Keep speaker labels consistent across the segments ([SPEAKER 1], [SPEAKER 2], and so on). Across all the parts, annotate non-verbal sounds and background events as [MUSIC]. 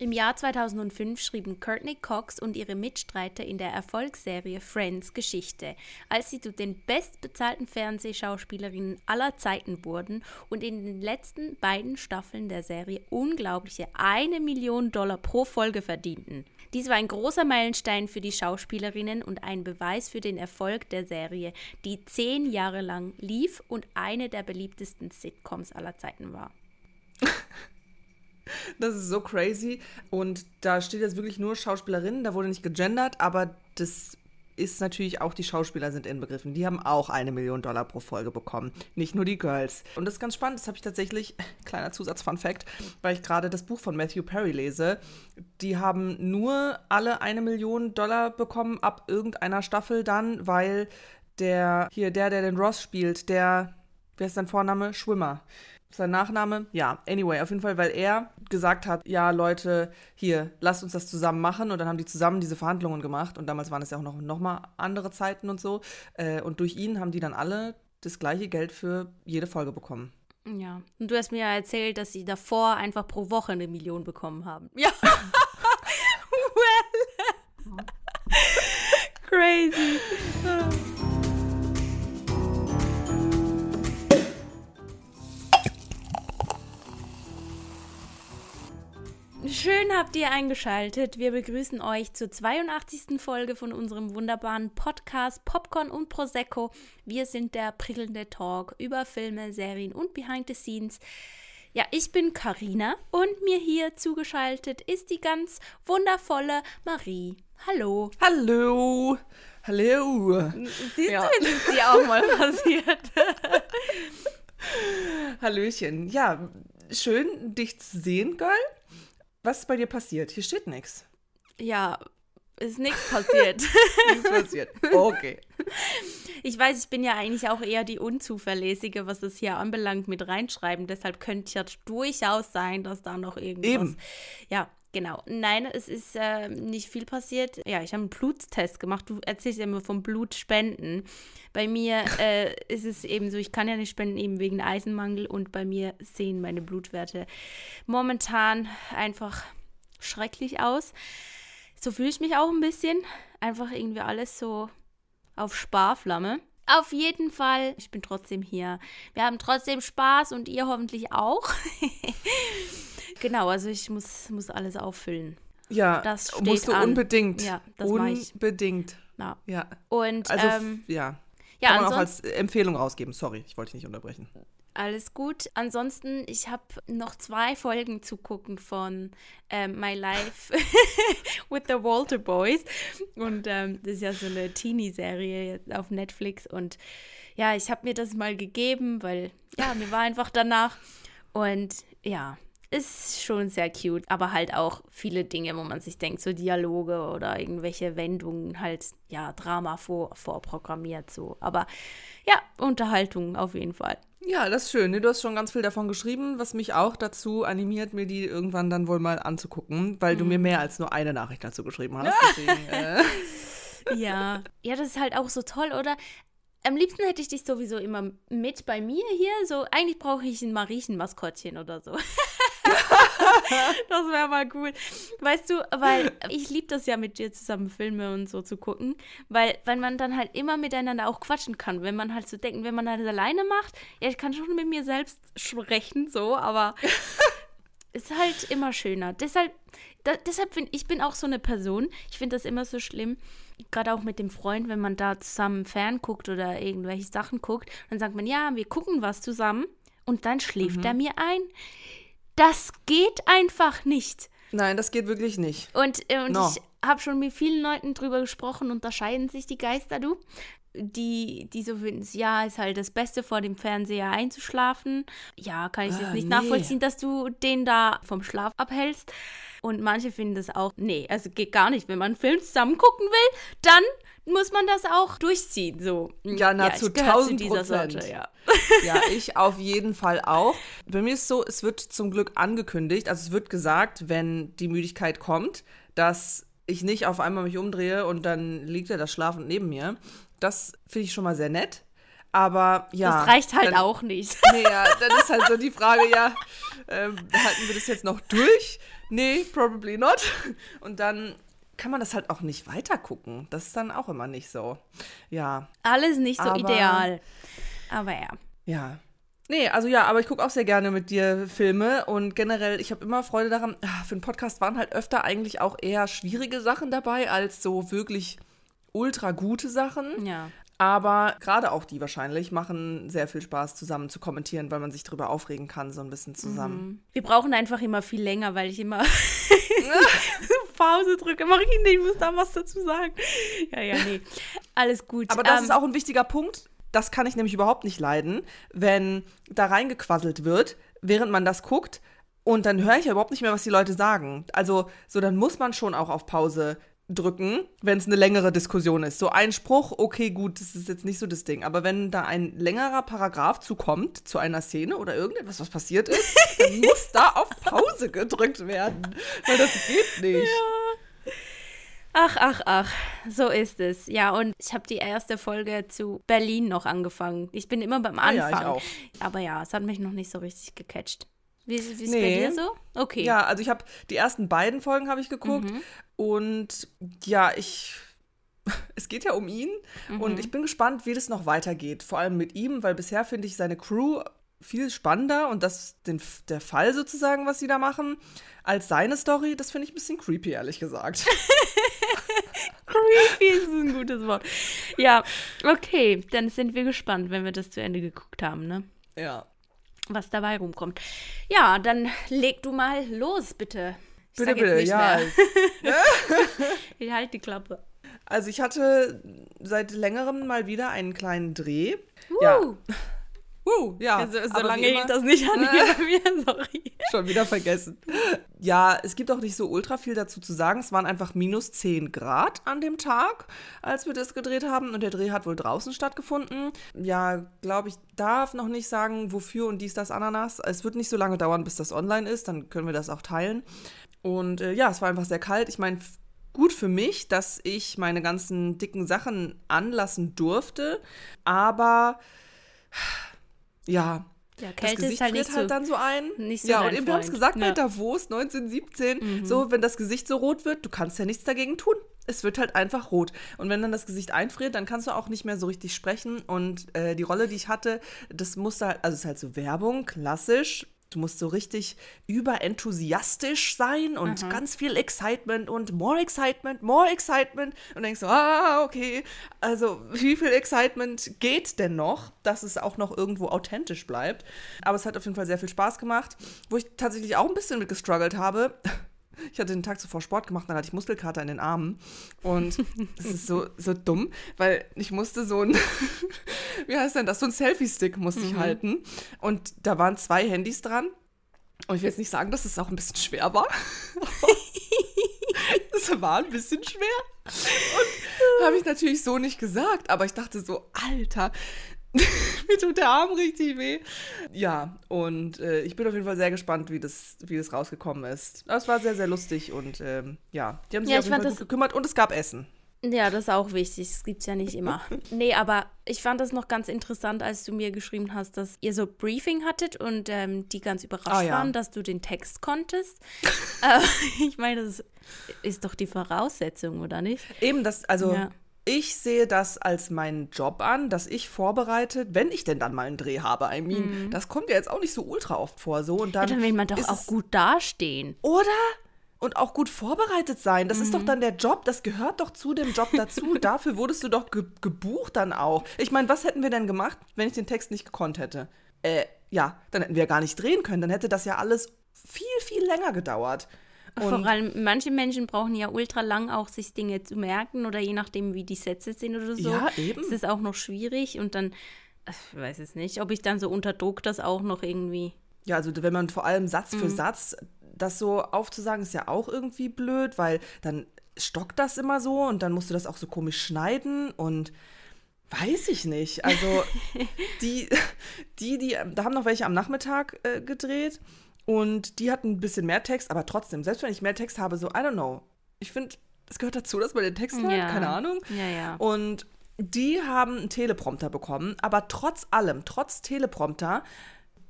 [SPEAKER 1] Im Jahr 2005 schrieben Courtney Cox und ihre Mitstreiter in der Erfolgsserie Friends Geschichte, als sie zu den bestbezahlten Fernsehschauspielerinnen aller Zeiten wurden und in den letzten beiden Staffeln der Serie unglaubliche eine Million Dollar pro Folge verdienten. Dies war ein großer Meilenstein für die Schauspielerinnen und ein Beweis für den Erfolg der Serie, die zehn Jahre lang lief und eine der beliebtesten Sitcoms aller Zeiten war. [LAUGHS]
[SPEAKER 2] Das ist so crazy. Und da steht jetzt wirklich nur Schauspielerinnen, da wurde nicht gegendert, aber das ist natürlich auch die Schauspieler sind inbegriffen. Die haben auch eine Million Dollar pro Folge bekommen. Nicht nur die Girls. Und das ist ganz spannend. Das habe ich tatsächlich, [LAUGHS] kleiner Zusatz-Fun-Fact, weil ich gerade das Buch von Matthew Perry lese. Die haben nur alle eine Million Dollar bekommen ab irgendeiner Staffel dann, weil der, hier, der, der den Ross spielt, der, wer ist sein Vorname? Schwimmer sein Nachname? Ja, anyway, auf jeden Fall, weil er gesagt hat, ja, Leute, hier, lasst uns das zusammen machen. Und dann haben die zusammen diese Verhandlungen gemacht. Und damals waren es ja auch noch, noch mal andere Zeiten und so. Äh, und durch ihn haben die dann alle das gleiche Geld für jede Folge bekommen.
[SPEAKER 1] Ja. Und du hast mir ja erzählt, dass sie davor einfach pro Woche eine Million bekommen haben. [LAUGHS] Ja. well. Crazy. [LAUGHS] Schön habt ihr eingeschaltet. Wir begrüßen euch zur 82. Folge von unserem wunderbaren Podcast Popcorn und Prosecco. Wir sind der prickelnde Talk über Filme, Serien und Behind the Scenes. Ja, ich bin Karina und mir hier zugeschaltet ist die ganz wundervolle Marie. Hallo.
[SPEAKER 2] Hallo. Hallo.
[SPEAKER 1] Siehst ja. du, ist dir auch mal passiert. [LAUGHS]
[SPEAKER 2] Hallöchen. Ja, schön dich zu sehen, Girl. Was ist bei dir passiert? Hier steht nichts.
[SPEAKER 1] Ja, ist nichts passiert. [LAUGHS]
[SPEAKER 2] nichts passiert. Okay.
[SPEAKER 1] Ich weiß, ich bin ja eigentlich auch eher die Unzuverlässige, was das hier anbelangt, mit reinschreiben. Deshalb könnte ja durchaus sein, dass da noch irgendwas. Eben. Ja, genau. Nein, es ist äh, nicht viel passiert. Ja, ich habe einen Blutstest gemacht. Du erzählst ja immer vom Blutspenden. Bei mir [LAUGHS] äh, ist es eben so, ich kann ja nicht spenden, eben wegen Eisenmangel. Und bei mir sehen meine Blutwerte momentan einfach schrecklich aus. So fühle ich mich auch ein bisschen. Einfach irgendwie alles so auf Sparflamme. Auf jeden Fall, ich bin trotzdem hier. Wir haben trotzdem Spaß und ihr hoffentlich auch. [LAUGHS] genau, also ich muss, muss alles auffüllen.
[SPEAKER 2] Ja, das steht musst du an. unbedingt. Ja, das Unbedingt.
[SPEAKER 1] Ja.
[SPEAKER 2] ja.
[SPEAKER 1] Und
[SPEAKER 2] also,
[SPEAKER 1] ähm,
[SPEAKER 2] ja. Ja, Kann man auch als Empfehlung rausgeben. Sorry, ich wollte dich nicht unterbrechen.
[SPEAKER 1] Alles gut. Ansonsten, ich habe noch zwei Folgen zu gucken von ähm, My Life [LAUGHS] with the Walter Boys. Und ähm, das ist ja so eine Teenie-Serie auf Netflix. Und ja, ich habe mir das mal gegeben, weil ja, mir war einfach danach. Und ja, ist schon sehr cute, aber halt auch viele Dinge, wo man sich denkt, so Dialoge oder irgendwelche Wendungen, halt, ja, Drama vor, vorprogrammiert so. Aber ja, Unterhaltung auf jeden Fall.
[SPEAKER 2] Ja, das ist schön. Du hast schon ganz viel davon geschrieben, was mich auch dazu animiert, mir die irgendwann dann wohl mal anzugucken, weil mhm. du mir mehr als nur eine Nachricht dazu geschrieben hast. [LAUGHS] Deswegen, äh.
[SPEAKER 1] Ja, ja, das ist halt auch so toll, oder? Am liebsten hätte ich dich sowieso immer mit bei mir hier. So, eigentlich brauche ich ein Mariechen-Maskottchen oder so. [LAUGHS] [LAUGHS] das wäre mal cool. Weißt du, weil ich liebe das ja mit dir zusammen Filme und so zu gucken, weil, weil man dann halt immer miteinander auch quatschen kann. Wenn man halt so denkt, wenn man halt alleine macht, ja, ich kann schon mit mir selbst sprechen, so, aber [LAUGHS] ist halt immer schöner. Deshalb, da, deshalb finde ich bin auch so eine Person. Ich finde das immer so schlimm, gerade auch mit dem Freund, wenn man da zusammen fern guckt oder irgendwelche Sachen guckt, dann sagt man, ja, wir gucken was zusammen und dann schläft mhm. er mir ein. Das geht einfach nicht.
[SPEAKER 2] Nein, das geht wirklich nicht.
[SPEAKER 1] Und, äh, und no. ich habe schon mit vielen Leuten drüber gesprochen, unterscheiden sich die Geister, du. Die, die so finden, ja, ist halt das Beste vor dem Fernseher einzuschlafen. Ja, kann ich ah, jetzt nicht nee. nachvollziehen, dass du den da vom Schlaf abhältst. Und manche finden das auch, nee, also geht gar nicht. Wenn man einen Film zusammen gucken will, dann muss man das auch durchziehen. So.
[SPEAKER 2] Ja, nahezu ja, 1000 Prozent. Sorte, ja. [LAUGHS] ja, [LAUGHS] ich auf jeden Fall auch. Bei mir ist so, es wird zum Glück angekündigt, also es wird gesagt, wenn die Müdigkeit kommt, dass ich nicht auf einmal mich umdrehe und dann liegt er da schlafend neben mir. Das finde ich schon mal sehr nett. Aber ja.
[SPEAKER 1] Das reicht halt dann, auch nicht. [LAUGHS]
[SPEAKER 2] Nee, ja, dann ist halt so die Frage, ja, ähm, halten wir das jetzt noch durch? nee, probably not. Und dann kann man das halt auch nicht weiter gucken. Das ist dann auch immer nicht so. Ja.
[SPEAKER 1] Alles nicht so
[SPEAKER 2] Aber-
[SPEAKER 1] ideal. Aber ja.
[SPEAKER 2] Ja. Nee, also ja, aber ich gucke auch sehr gerne mit dir Filme und generell, ich habe immer Freude daran. ah, Für einen Podcast waren halt öfter eigentlich auch eher schwierige Sachen dabei, als so wirklich ultra gute Sachen.
[SPEAKER 1] Ja.
[SPEAKER 2] Aber gerade auch die wahrscheinlich machen sehr viel Spaß, zusammen zu kommentieren, weil man sich drüber aufregen kann, so ein bisschen zusammen.
[SPEAKER 1] Wir brauchen einfach immer viel länger, weil ich immer [LAUGHS] Pause drücke. Marine, ich muss da was dazu sagen. Ja, ja, nee. Alles gut.
[SPEAKER 2] Aber das
[SPEAKER 1] Ähm,
[SPEAKER 2] ist auch ein wichtiger Punkt. Das kann ich nämlich überhaupt nicht leiden, wenn da reingequasselt wird, während man das guckt. Und dann höre ich ja überhaupt nicht mehr, was die Leute sagen. Also, so, dann muss man schon auch auf Pause drücken, wenn es eine längere Diskussion ist. So ein Spruch, okay, gut, das ist jetzt nicht so das Ding. Aber wenn da ein längerer Paragraph zukommt zu einer Szene oder irgendetwas, was passiert ist, [LAUGHS] dann muss da auf Pause gedrückt werden. Weil das geht nicht.
[SPEAKER 1] Ach, ach, ach, so ist es. Ja, und ich habe die erste Folge zu Berlin noch angefangen. Ich bin immer beim
[SPEAKER 2] Ah ja,
[SPEAKER 1] Anfang.
[SPEAKER 2] ich auch.
[SPEAKER 1] Aber ja, es hat mich noch nicht so richtig gecatcht. Wie, wie ist
[SPEAKER 2] Nee.
[SPEAKER 1] bei dir so? Okay.
[SPEAKER 2] Ja, also ich habe die ersten beiden Folgen habe ich geguckt und ja, ich [LAUGHS] es geht ja um ihn und ich bin gespannt, wie das noch weitergeht, vor allem mit ihm, weil bisher finde ich seine Crew viel spannender und das den, der Fall sozusagen, was sie da machen, als seine Story, das finde ich ein bisschen creepy, ehrlich gesagt. [LAUGHS]
[SPEAKER 1] Creepy ist ein gutes Wort. Ja, okay, dann sind wir gespannt, wenn wir das zu Ende geguckt haben, ne?
[SPEAKER 2] ja.
[SPEAKER 1] Was dabei rumkommt. Ja, dann leg du mal los, bitte. Ich
[SPEAKER 2] Bitte, bitte, ja. [LAUGHS]
[SPEAKER 1] Ich halt die Klappe.
[SPEAKER 2] Also ich hatte seit längerem mal wieder einen kleinen Dreh.
[SPEAKER 1] Uh,
[SPEAKER 2] ja.
[SPEAKER 1] So, so
[SPEAKER 2] aber
[SPEAKER 1] lange
[SPEAKER 2] wie immer-
[SPEAKER 1] hielt das nicht an hier [LAUGHS] bei mir, sorry.
[SPEAKER 2] Schon wieder vergessen. Ja, es gibt auch nicht so ultra viel dazu zu sagen. Es waren einfach minus 10 Grad an dem Tag, als wir das gedreht haben. Und der Dreh hat wohl draußen stattgefunden. Ja, glaube ich, darf noch nicht sagen, wofür und dies, das, Ananas. Es wird nicht so lange dauern, bis das online ist. Dann können wir das auch teilen. Und äh, ja, es war einfach sehr kalt. Ich meine, gut für mich, dass ich meine ganzen dicken Sachen anlassen durfte. Aber ja,
[SPEAKER 1] Ja,
[SPEAKER 2] das
[SPEAKER 1] Kälte
[SPEAKER 2] Gesicht
[SPEAKER 1] ist halt
[SPEAKER 2] friert
[SPEAKER 1] so.
[SPEAKER 2] halt dann so ein.
[SPEAKER 1] nicht so
[SPEAKER 2] ja, und eben, wir haben es gesagt
[SPEAKER 1] Ja. Mhm.
[SPEAKER 2] bei Davos 1917, so, wenn das Gesicht so rot wird, du kannst ja nichts dagegen tun. Es wird halt einfach rot. Und wenn dann das Gesicht einfriert, dann kannst du auch nicht mehr so richtig sprechen. Und äh, die Rolle, die ich hatte, das musste halt, also es ist halt so Werbung, klassisch. Du musst so richtig überenthusiastisch sein und
[SPEAKER 1] Mhm.
[SPEAKER 2] ganz viel Excitement und more Excitement, more Excitement. Und denkst so, ah, okay, also wie viel Excitement geht denn noch, dass es auch noch irgendwo authentisch bleibt? Aber es hat auf jeden Fall sehr viel Spaß gemacht, wo ich tatsächlich auch ein bisschen mit gestruggelt habe. [LAUGHS] Ich hatte den Tag zuvor Sport gemacht, dann hatte ich Muskelkater in den Armen. Und es ist so, [LAUGHS] so dumm, weil ich musste so ein, [LAUGHS] wie heißt denn das, so ein Selfie-Stick musste ich halten. Und da waren zwei Handys dran. Und ich will jetzt nicht sagen, dass es auch ein bisschen schwer war. Es war ein bisschen schwer. Und habe ich natürlich so nicht gesagt, aber ich dachte so, Alter, [LAUGHS] mir tut der Arm richtig weh. Ja, und äh, ich bin auf jeden Fall sehr gespannt, wie das, wie das rausgekommen ist. Aber es war sehr, sehr lustig und ähm, ja, die haben sich
[SPEAKER 1] Ja,
[SPEAKER 2] auf jeden Fall gut gekümmert und es gab Essen.
[SPEAKER 1] Ja, das ist auch wichtig. Das gibt's ja nicht immer. [LAUGHS] Nee, aber ich fand das noch ganz interessant, als du mir geschrieben hast, dass ihr so Briefing hattet und ähm, die ganz überrascht
[SPEAKER 2] Ah, ja.
[SPEAKER 1] waren, dass du den Text konntest. [LAUGHS] äh, ich meine, das ist doch die Voraussetzung, oder nicht?
[SPEAKER 2] Eben, das, also
[SPEAKER 1] Ja.
[SPEAKER 2] Ich sehe das als meinen Job an, dass ich vorbereitet, wenn ich denn dann mal einen Dreh habe, I mean, das kommt ja jetzt auch nicht so ultra oft vor, so und
[SPEAKER 1] Mhm. Ja,
[SPEAKER 2] dann,
[SPEAKER 1] dann will man doch
[SPEAKER 2] ist
[SPEAKER 1] auch gut dastehen.
[SPEAKER 2] Oder? Und auch gut vorbereitet sein. Das ist
[SPEAKER 1] Mhm.
[SPEAKER 2] doch dann der Job. Das gehört doch zu dem Job dazu. [LAUGHS] Dafür wurdest du doch ge gebucht dann auch. Ich meine, was hätten wir denn gemacht, wenn ich den Text nicht gekonnt hätte? Äh, ja, dann hätten wir ja gar nicht drehen können. Dann hätte das ja alles viel, viel länger gedauert.
[SPEAKER 1] Vor allem, manche Menschen brauchen ja ultra lang auch, sich Dinge zu merken oder je nachdem, wie die Sätze sind oder so.
[SPEAKER 2] Ja, eben.
[SPEAKER 1] Ist es auch noch schwierig und dann, ich weiß es nicht, ob ich dann so unter Druck das auch noch irgendwie.
[SPEAKER 2] Ja, also wenn man vor allem Satz
[SPEAKER 1] Mhm.
[SPEAKER 2] für Satz das so aufzusagen, ist ja auch irgendwie blöd, weil dann stockt das immer so und dann musst du das auch so komisch schneiden und weiß ich nicht. Also [LAUGHS] die, die, die, da haben noch welche am Nachmittag äh, gedreht und die hatten ein bisschen mehr Text, aber trotzdem, selbst wenn ich mehr Text habe, so, I don't know. Ich finde, es gehört dazu, dass man den Text hat,
[SPEAKER 1] Ja.
[SPEAKER 2] keine Ahnung.
[SPEAKER 1] Ja, ja.
[SPEAKER 2] Und die haben einen Teleprompter bekommen, aber trotz allem, trotz Teleprompter,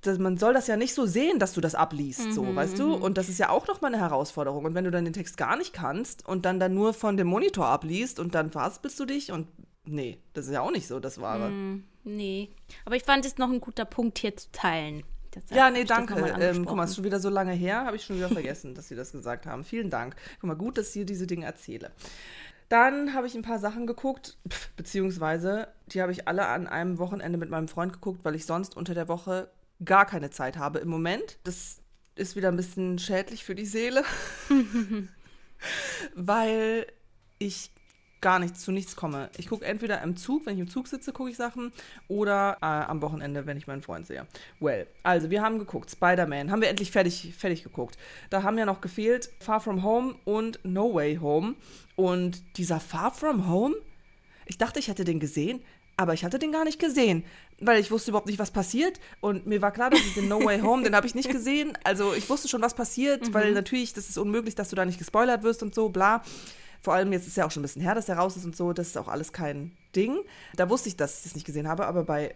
[SPEAKER 2] das, man soll das ja nicht so sehen, dass du das abliest, so, weißt du? Und das ist ja auch nochmal eine Herausforderung. Und wenn du dann den Text gar nicht kannst und dann dann nur von dem Monitor abliest und dann verhaspelst du dich und nee, das ist ja auch nicht so das Wahre.
[SPEAKER 1] Nee. Aber ich fand es noch ein guter Punkt hier zu teilen. Deshalb
[SPEAKER 2] Ja, nee, danke. Ähm, guck mal, ist schon wieder so lange her, habe ich schon wieder vergessen, dass Sie das gesagt haben. Vielen Dank. Guck mal, gut, dass ich dir diese Dinge erzähle. Dann habe ich ein paar Sachen geguckt, beziehungsweise die habe ich alle an einem Wochenende mit meinem Freund geguckt, weil ich sonst unter der Woche gar keine Zeit habe im Moment. Das ist wieder ein bisschen schädlich für die Seele, [LAUGHS] weil ich gar nichts zu nichts komme. Ich gucke entweder im Zug, wenn ich im Zug sitze, gucke ich Sachen, oder äh, am Wochenende, wenn ich meinen Freund sehe. Well, also wir haben geguckt, Spider-Man, haben wir endlich fertig, fertig geguckt. Da haben ja noch gefehlt Far From Home und No Way Home. Und dieser Far From Home, ich dachte, ich hätte den gesehen, aber ich hatte den gar nicht gesehen, weil ich wusste überhaupt nicht, was passiert. Und mir war klar, dass ich den No Way Home, den habe ich nicht gesehen. Also ich wusste schon, was passiert, weil natürlich, das ist unmöglich, dass du da nicht gespoilert wirst und so, bla. Vor allem jetzt ist ja auch schon ein bisschen her, dass der raus ist und so, das ist auch alles kein Ding. Da wusste ich, dass ich das nicht gesehen habe, aber bei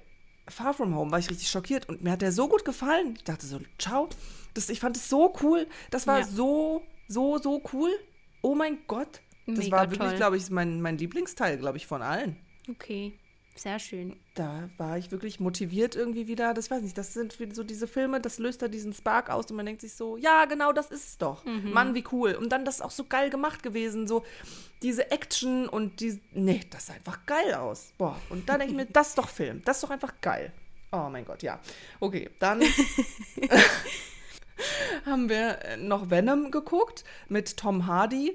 [SPEAKER 2] Far From Home war ich richtig schockiert und mir hat der so gut gefallen. Ich dachte so, ciao. Das, ich fand es so cool. Das war
[SPEAKER 1] Ja.
[SPEAKER 2] so, so, so cool. Oh mein Gott. Das
[SPEAKER 1] Mega
[SPEAKER 2] war wirklich, glaube ich, mein, mein Lieblingsteil, glaube ich, von allen.
[SPEAKER 1] Okay, sehr schön.
[SPEAKER 2] Da war ich wirklich motiviert irgendwie wieder. Das weiß nicht, das sind so diese Filme, das löst da diesen Spark aus und man denkt sich so, ja, genau, das ist es doch. Mann, wie cool. Und dann das ist auch so geil gemacht gewesen, so diese Action und die, nee, das sah einfach geil aus. Boah, und dann denke ich mir, [LAUGHS] das ist doch Film, das ist doch einfach geil. Oh mein Gott, ja. Okay, dann [LAUGHS] [LAUGHS] haben wir noch Venom geguckt mit Tom Hardy.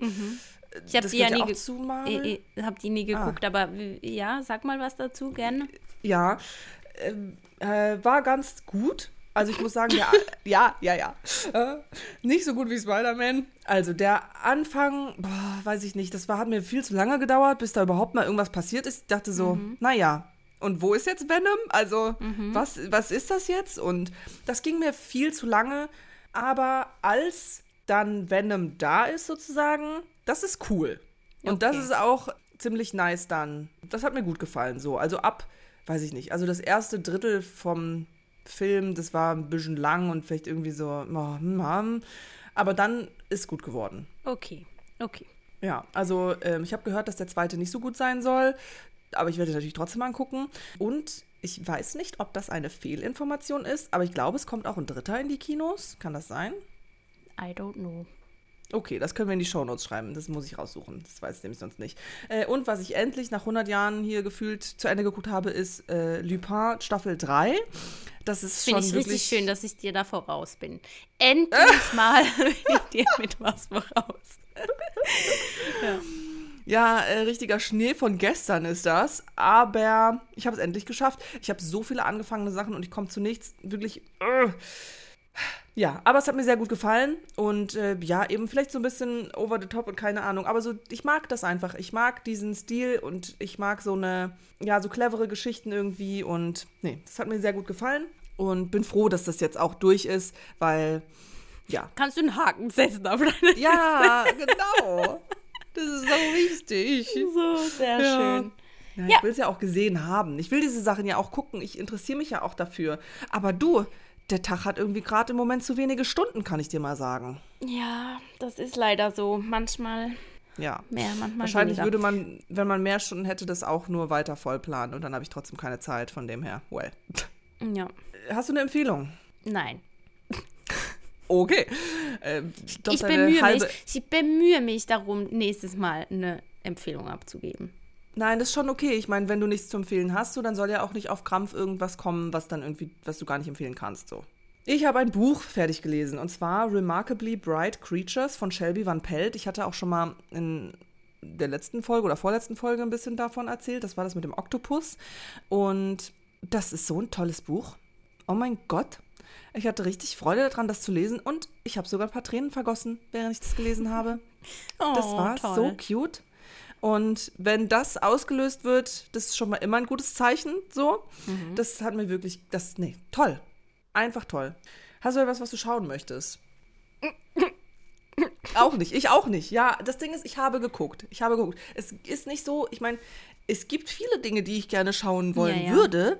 [SPEAKER 1] Ich habe die ja nie,
[SPEAKER 2] ja auch
[SPEAKER 1] ge
[SPEAKER 2] zu Marvel.
[SPEAKER 1] ich, ich die nie geguckt, aber w- ja, sag mal was dazu, gerne.
[SPEAKER 2] Ja, ähm, äh, war ganz gut. Also ich muss sagen, der, [LAUGHS] ja, ja, ja. Äh, nicht so gut wie Spider-Man. Also der Anfang, boah, weiß ich nicht, das war, hat mir viel zu lange gedauert, bis da überhaupt mal irgendwas passiert ist. Ich dachte so, naja, und wo ist jetzt Venom? Also was, was ist das jetzt? Und das ging mir viel zu lange. Aber als dann Venom da ist sozusagen, das ist cool. Und das
[SPEAKER 1] Okay.
[SPEAKER 2] ist auch ziemlich nice dann. Das hat mir gut gefallen so. Also ab, weiß ich nicht, also das erste Drittel vom Film, das war ein bisschen lang und vielleicht irgendwie so, oh, hm, hm. aber dann ist gut geworden.
[SPEAKER 1] Okay, okay.
[SPEAKER 2] Ja, also ähm, ich habe gehört, dass der zweite nicht so gut sein soll, aber ich werde natürlich trotzdem angucken. Und ich weiß nicht, ob das eine Fehlinformation ist, aber ich glaube, es kommt auch ein dritter in die Kinos. Kann das sein?
[SPEAKER 1] I don't know.
[SPEAKER 2] Okay, das können wir in die Shownotes schreiben. Das muss ich raussuchen. Das weiß ich nämlich sonst nicht. Äh, und was ich endlich nach 100 Jahren hier gefühlt zu Ende geguckt habe, ist äh, Lupin Staffel 3. Das ist
[SPEAKER 1] Finde
[SPEAKER 2] schon
[SPEAKER 1] ich
[SPEAKER 2] wirklich
[SPEAKER 1] richtig schön, dass ich dir da voraus bin. Endlich [LAUGHS] mal [LAUGHS] bin ich dir mit was voraus.
[SPEAKER 2] Ja, äh, richtiger Schnee von gestern ist das. Aber ich habe es endlich geschafft. Ich habe so viele angefangene Sachen und ich komme zu nichts. Wirklich. äh. Ja, aber es hat mir sehr gut gefallen. Und äh, ja, eben vielleicht so ein bisschen over the top und keine Ahnung. Aber so, ich mag das einfach. Ich mag diesen Stil und ich mag so eine, ja, so clevere Geschichten irgendwie. Und nee, das hat mir sehr gut gefallen. Und bin froh, dass das jetzt auch durch ist, weil, ja,
[SPEAKER 1] Kannst du einen Haken setzen auf deine
[SPEAKER 2] ja, genau. Das ist so wichtig.
[SPEAKER 1] So, sehr
[SPEAKER 2] Ja.
[SPEAKER 1] schön.
[SPEAKER 2] Ja,
[SPEAKER 1] Ja.
[SPEAKER 2] ich will es ja auch gesehen haben. Ich will diese Sachen ja auch gucken. Ich interessiere mich ja auch dafür. Aber du, der Tag hat irgendwie gerade im Moment zu wenige Stunden, kann ich dir mal sagen.
[SPEAKER 1] Ja, das ist leider so. Manchmal
[SPEAKER 2] Ja.
[SPEAKER 1] mehr, manchmal
[SPEAKER 2] Wahrscheinlich
[SPEAKER 1] weniger.
[SPEAKER 2] würde man, wenn man mehr Stunden hätte, das auch nur weiter voll planen und dann habe ich trotzdem keine Zeit von dem her. Well.
[SPEAKER 1] Ja,
[SPEAKER 2] Hast du eine Empfehlung?
[SPEAKER 1] nein.
[SPEAKER 2] Okay. Doch
[SPEAKER 1] Ich bemühe
[SPEAKER 2] halbe-
[SPEAKER 1] mich, ich bemühe mich darum, nächstes Mal eine Empfehlung abzugeben.
[SPEAKER 2] Nein, das ist schon okay. Ich meine, wenn du nichts zu empfehlen hast, so, dann soll ja auch nicht auf Krampf irgendwas kommen, was dann irgendwie, was du gar nicht empfehlen kannst. So. Ich habe ein Buch fertig gelesen und zwar Remarkably Bright Creatures von Shelby Van Pelt. Ich hatte auch schon mal in der letzten Folge oder vorletzten Folge ein bisschen davon erzählt. Das war das mit dem Oktopus. Und das ist so ein tolles Buch. Oh mein Gott. Ich hatte richtig Freude daran, das zu lesen und ich habe sogar ein paar Tränen vergossen, während ich das gelesen habe. [LAUGHS] Das
[SPEAKER 1] Oh,
[SPEAKER 2] war
[SPEAKER 1] toll.
[SPEAKER 2] so cute. Und wenn das ausgelöst wird, das ist schon mal immer ein gutes Zeichen. So,
[SPEAKER 1] Mhm.
[SPEAKER 2] das hat mir wirklich, das, nee, toll. Einfach toll. Hast du etwas, was du schauen möchtest? auch nicht, ich auch nicht. Ja, das Ding ist, ich habe geguckt. Ich habe geguckt. Es ist nicht so, ich meine, es gibt viele Dinge, die ich gerne schauen wollen
[SPEAKER 1] Ja, ja.
[SPEAKER 2] würde.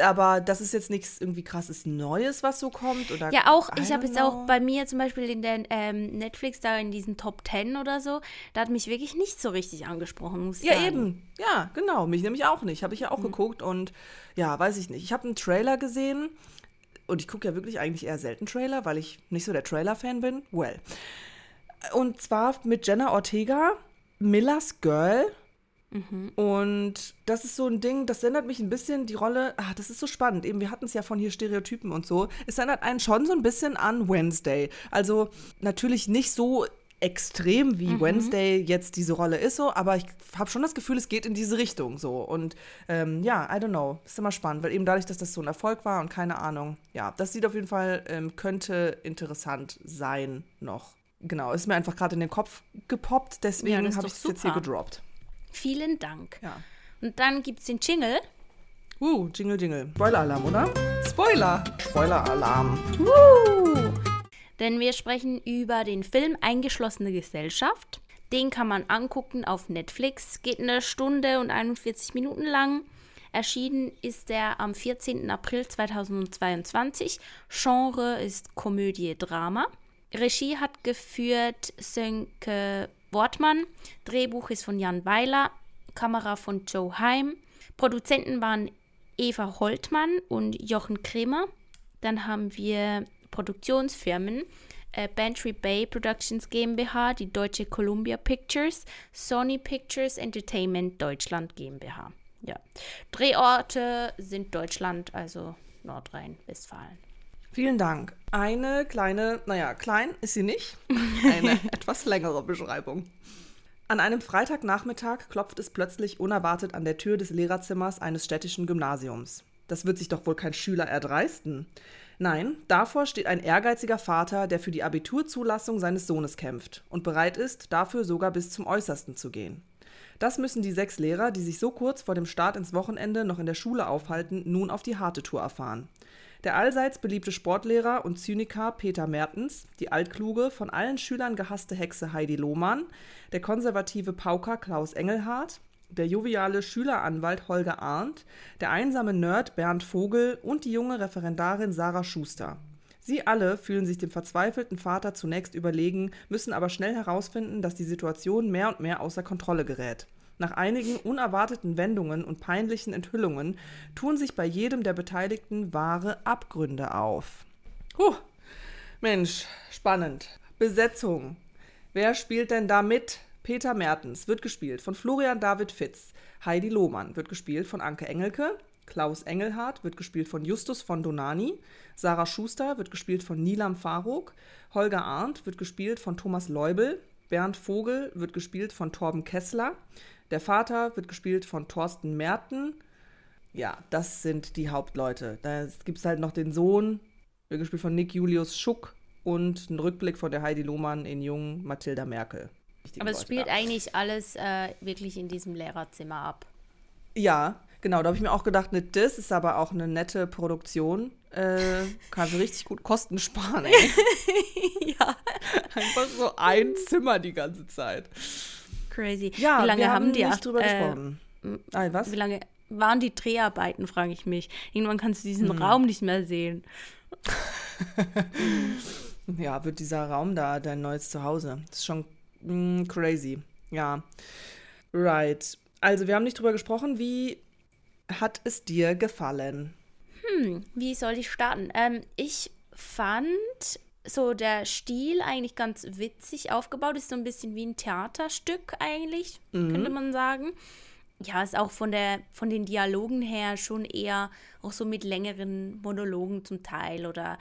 [SPEAKER 2] Aber das ist jetzt nichts irgendwie krasses Neues, was so kommt. Oder
[SPEAKER 1] Ja, auch, ich habe jetzt auch bei mir zum Beispiel in der ähm, Netflix da in diesen Top 10 oder so, da hat mich wirklich nicht so richtig angesprochen, muss ich
[SPEAKER 2] Ja,
[SPEAKER 1] sagen.
[SPEAKER 2] eben. Ja, genau. Mich nämlich auch nicht. Habe ich ja
[SPEAKER 1] Mhm.
[SPEAKER 2] auch geguckt und ja, weiß ich nicht. Ich habe einen Trailer gesehen und ich gucke ja wirklich eigentlich eher selten Trailer, weil ich nicht so der Trailer-Fan bin. Well. Und zwar mit Jenna Ortega, Millers Girl.
[SPEAKER 1] Mhm.
[SPEAKER 2] Und das ist so ein Ding, das erinnert mich ein bisschen die Rolle, ah, das ist so spannend, eben wir hatten es ja von hier Stereotypen und so. Es erinnert einen schon so ein bisschen an Wednesday. Also natürlich nicht so extrem wie Wednesday jetzt diese Rolle ist so, aber ich habe schon das Gefühl, es geht in diese Richtung so. Und ähm, ja, I don't know, ist immer spannend, weil eben dadurch, dass das so ein Erfolg war und keine Ahnung, ja, das sieht auf jeden Fall, ähm, könnte interessant sein noch. Genau, ist mir einfach gerade in den Kopf gepoppt,
[SPEAKER 1] Ja,
[SPEAKER 2] deswegen
[SPEAKER 1] ist
[SPEAKER 2] habe ich es jetzt hier gedroppt.
[SPEAKER 1] Vielen Dank.
[SPEAKER 2] Ja.
[SPEAKER 1] Und dann gibt es den Jingle.
[SPEAKER 2] Uh, Jingle Jingle. Spoiler-Alarm, oder? Spoiler! Spoiler-Alarm.
[SPEAKER 1] Uh. Denn wir sprechen über den Film Eingeschlossene Gesellschaft. Den kann man angucken auf Netflix. Geht eine Stunde und 41 Minuten lang. Erschienen ist er am 14. April 2022. Genre ist Komödie-Drama. Regie hat geführt Sönke Wortmann. Drehbuch ist von Jan Weiler. Kamera von Joe Heim. Produzenten waren Eva Holtmann und Jochen Kremer. Dann haben wir Produktionsfirmen. Äh, Bantry Bay Productions GmbH, die deutsche Columbia Pictures, Sony Pictures Entertainment Deutschland GmbH. Ja. Drehorte sind Deutschland, also Nordrhein-Westfalen.
[SPEAKER 2] Vielen Dank. Eine kleine, naja, klein ist sie nicht. [LAUGHS] Eine etwas längere Beschreibung. An einem Freitagnachmittag klopft es plötzlich unerwartet an der Tür des Lehrerzimmers eines städtischen Gymnasiums. Das wird sich doch wohl kein Schüler erdreisten. Nein, davor steht ein ehrgeiziger Vater, der für die Abiturzulassung seines Sohnes kämpft und bereit ist, dafür sogar bis zum Äußersten zu gehen. Das müssen die sechs Lehrer, die sich so kurz vor dem Start ins Wochenende noch in der Schule aufhalten, nun auf die harte Tour erfahren. Der allseits beliebte Sportlehrer und Zyniker Peter Mertens, die altkluge, von allen Schülern gehasste Hexe Heidi Lohmann, der konservative Pauker Klaus Engelhardt, der joviale Schüleranwalt Holger Arndt, der einsame Nerd Bernd Vogel und die junge Referendarin Sarah Schuster. Sie alle fühlen sich dem verzweifelten Vater zunächst überlegen, müssen aber schnell herausfinden, dass die Situation mehr und mehr außer Kontrolle gerät. Nach einigen unerwarteten Wendungen und peinlichen Enthüllungen tun sich bei jedem der Beteiligten wahre Abgründe auf. Huh. Mensch, spannend. Besetzung. Wer spielt denn da mit? Peter Mertens wird gespielt von Florian David Fitz. Heidi Lohmann wird gespielt von Anke Engelke. Klaus Engelhardt wird gespielt von Justus von Donani. Sarah Schuster wird gespielt von Nilam Faruk. Holger Arndt wird gespielt von Thomas Leubel. Bernd Vogel wird gespielt von Torben Kessler. Der Vater wird gespielt von Thorsten Merten. Ja, das sind die Hauptleute. Da gibt es halt noch den Sohn, wird gespielt von Nick Julius Schuck und einen Rückblick von der Heidi Lohmann in Jung Mathilda Merkel.
[SPEAKER 1] Aber es
[SPEAKER 2] Leute
[SPEAKER 1] spielt
[SPEAKER 2] da.
[SPEAKER 1] eigentlich alles äh, wirklich in diesem Lehrerzimmer ab.
[SPEAKER 2] Ja, genau. Da habe ich mir auch gedacht, ne, das ist aber auch eine nette Produktion. Äh, kannst du richtig gut Kosten sparen, ey. [LAUGHS]
[SPEAKER 1] ja.
[SPEAKER 2] Einfach so ein Zimmer die ganze Zeit.
[SPEAKER 1] Crazy.
[SPEAKER 2] Ja,
[SPEAKER 1] wie lange
[SPEAKER 2] wir
[SPEAKER 1] haben die
[SPEAKER 2] nicht drüber
[SPEAKER 1] äh,
[SPEAKER 2] gesprochen. Ah, was?
[SPEAKER 1] Wie lange waren die Dreharbeiten, frage ich mich. Irgendwann kannst du diesen
[SPEAKER 2] Hm.
[SPEAKER 1] Raum nicht mehr sehen. [LAUGHS]
[SPEAKER 2] Ja, wird dieser Raum da dein neues Zuhause? Das ist schon mm, crazy. Ja. Right. Also, wir haben nicht drüber gesprochen. Wie hat es dir gefallen?
[SPEAKER 1] Wie soll ich starten? Ähm, ich fand so der Stil eigentlich ganz witzig aufgebaut. Ist so ein bisschen wie ein Theaterstück eigentlich, könnte man sagen. Ja, ist auch von, der, von den Dialogen her schon eher auch so mit längeren Monologen zum Teil oder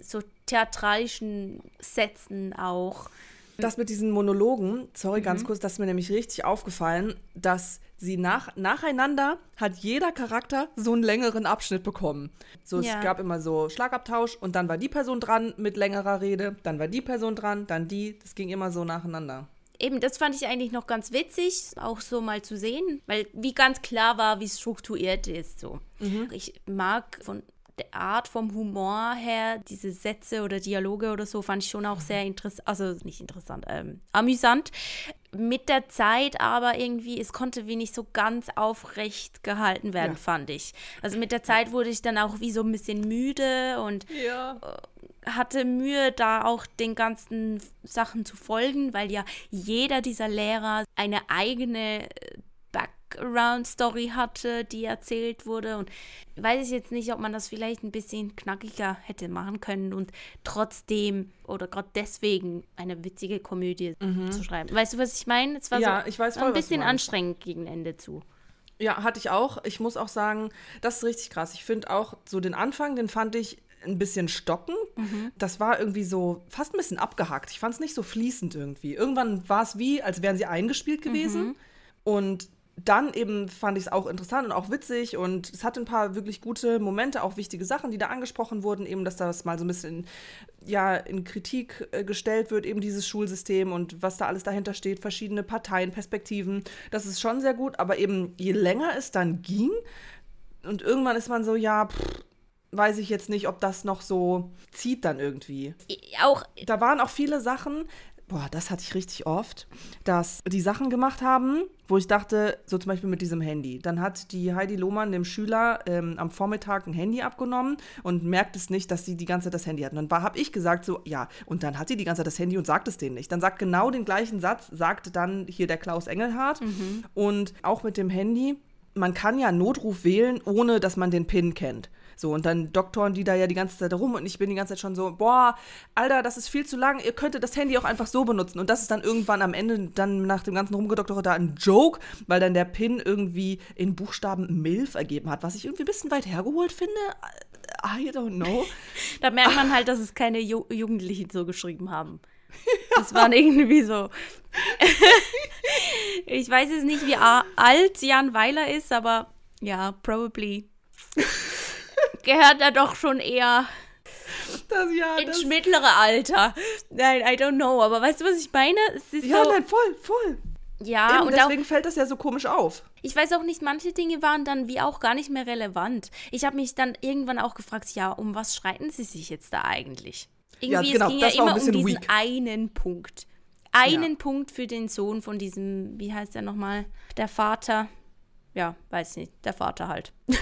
[SPEAKER 1] so theatralischen Sätzen auch.
[SPEAKER 2] Das mit diesen Monologen, sorry,
[SPEAKER 1] Mhm.
[SPEAKER 2] ganz kurz, das ist mir nämlich richtig aufgefallen, dass sie nach, nacheinander hat jeder Charakter so einen längeren Abschnitt bekommen. So,
[SPEAKER 1] Ja.
[SPEAKER 2] es gab immer so Schlagabtausch und dann war die Person dran mit längerer Rede, dann war die Person dran, dann die. Das ging immer so nacheinander.
[SPEAKER 1] Eben, das fand ich eigentlich noch ganz witzig, auch so mal zu sehen, weil wie ganz klar war, wie es strukturiert ist. So. Ich mag von der Art vom Humor her diese Sätze oder Dialoge oder so, fand ich schon auch sehr interessant, also nicht interessant, ähm, amüsant. Mit der Zeit aber irgendwie, es konnte wenig so ganz aufrecht gehalten werden,
[SPEAKER 2] Ja.
[SPEAKER 1] fand ich. Also mit der Zeit wurde ich dann auch wie so ein bisschen müde und
[SPEAKER 2] Ja.
[SPEAKER 1] hatte Mühe, da auch den ganzen Sachen zu folgen, weil ja jeder dieser Lehrer eine eigene äh, Background-Story hatte, die erzählt wurde. Und weiß ich jetzt nicht, ob man das vielleicht ein bisschen knackiger hätte machen können und trotzdem oder gerade deswegen eine witzige Komödie zu schreiben. Weißt du, was ich meine? Es war
[SPEAKER 2] Mhm. Ja,
[SPEAKER 1] so
[SPEAKER 2] ich weiß voll,
[SPEAKER 1] ein bisschen anstrengend gegen Ende zu.
[SPEAKER 2] Ja, hatte ich auch. Ich muss auch sagen, das ist richtig krass. Ich finde auch so den Anfang, den fand ich ein bisschen stockend. Das war irgendwie so fast ein bisschen abgehakt. Ich fand es nicht so fließend irgendwie. Irgendwann war es wie, als wären sie eingespielt gewesen. Und dann eben fand ich es auch interessant und auch witzig und es hatte ein paar wirklich gute Momente, auch wichtige Sachen, die da angesprochen wurden, eben, dass das mal so ein bisschen ja, in Kritik äh, gestellt wird, eben dieses Schulsystem und was da alles dahinter steht, verschiedene Parteien, Perspektiven. Das ist schon sehr gut, aber eben je länger es dann ging und irgendwann ist man so, ja, pff, weiß ich jetzt nicht, ob das noch so zieht dann irgendwie
[SPEAKER 1] Auch
[SPEAKER 2] da waren auch viele Sachen, boah, das hatte ich richtig oft, dass die Sachen gemacht haben, wo ich dachte, so zum Beispiel mit diesem Handy. Dann hat die Heidi Lohmann dem Schüler ähm, am Vormittag ein Handy abgenommen und merkt es nicht, dass sie die ganze Zeit das Handy hat. Und dann habe ich gesagt, so, ja, und dann hat sie die ganze Zeit das Handy und sagt es denen nicht. Dann sagt genau den gleichen Satz, sagt dann hier der Klaus Engelhardt. Und auch mit dem Handy, man kann ja Notruf wählen, ohne dass man den PIN kennt. So, und dann doktoren die da ja die ganze Zeit rum und ich bin die ganze Zeit schon so, boah, Alter, das ist viel zu lang, ihr könntet das Handy auch einfach so benutzen. Und das ist dann irgendwann am Ende, dann nach dem ganzen Rumgedoktore da ein Joke, weil dann der PIN irgendwie in Buchstaben MILF ergeben hat, was ich irgendwie ein bisschen weit hergeholt finde. I don't know. [LAUGHS]
[SPEAKER 1] Da merkt man halt, dass es keine Ju Jugendlichen so geschrieben haben. [LAUGHS] Das waren irgendwie so. [LAUGHS] ich weiß jetzt nicht, wie alt Jan Weiler ist, aber ja, probably. Gehört er doch schon eher
[SPEAKER 2] Das, ja,
[SPEAKER 1] ins mittlere Alter. Nein, I don't know, aber weißt du, was ich meine?
[SPEAKER 2] Ja
[SPEAKER 1] so.
[SPEAKER 2] nein, voll, voll.
[SPEAKER 1] ja,
[SPEAKER 2] Eben,
[SPEAKER 1] und auch,
[SPEAKER 2] deswegen fällt das ja so komisch auf.
[SPEAKER 1] ich weiß auch nicht, manche Dinge waren dann wie auch gar nicht mehr relevant. Ich habe mich dann irgendwann auch gefragt, ja, um was streiten sie sich jetzt da eigentlich? Irgendwie,
[SPEAKER 2] genau,
[SPEAKER 1] es ging
[SPEAKER 2] das
[SPEAKER 1] ja immer um diesen
[SPEAKER 2] weak.
[SPEAKER 1] einen Punkt. Einen
[SPEAKER 2] Ja.
[SPEAKER 1] Punkt für den Sohn von diesem, wie heißt der nochmal? Der Vater. Ja, weiß nicht, der Vater halt. [LAUGHS]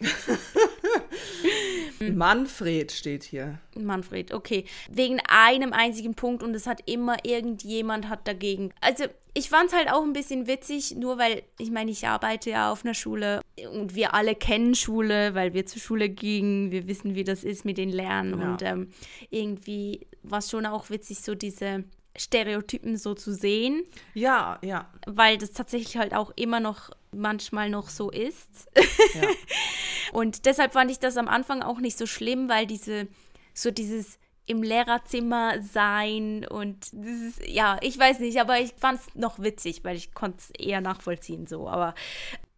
[SPEAKER 1] [LAUGHS] [LAUGHS]
[SPEAKER 2] Manfred steht hier.
[SPEAKER 1] Manfred, okay. Wegen einem einzigen Punkt und es hat immer irgendjemand hat dagegen. Also ich fand es halt auch ein bisschen witzig, nur weil, ich meine, ich arbeite ja auf einer Schule und wir alle kennen Schule, weil wir zur Schule gingen, wir wissen, wie das ist mit den Lernen
[SPEAKER 2] Ja.
[SPEAKER 1] und ähm, irgendwie war es schon auch witzig, so diese Stereotypen so zu sehen,
[SPEAKER 2] Ja, ja.
[SPEAKER 1] weil das tatsächlich halt auch immer noch manchmal noch so ist.
[SPEAKER 2] ja. [LAUGHS]
[SPEAKER 1] Und deshalb fand ich das am Anfang auch nicht so schlimm, weil diese, so dieses im Lehrerzimmer sein und dieses, ja, ich weiß nicht, aber ich fand es noch witzig, weil ich konnte es eher nachvollziehen so. Aber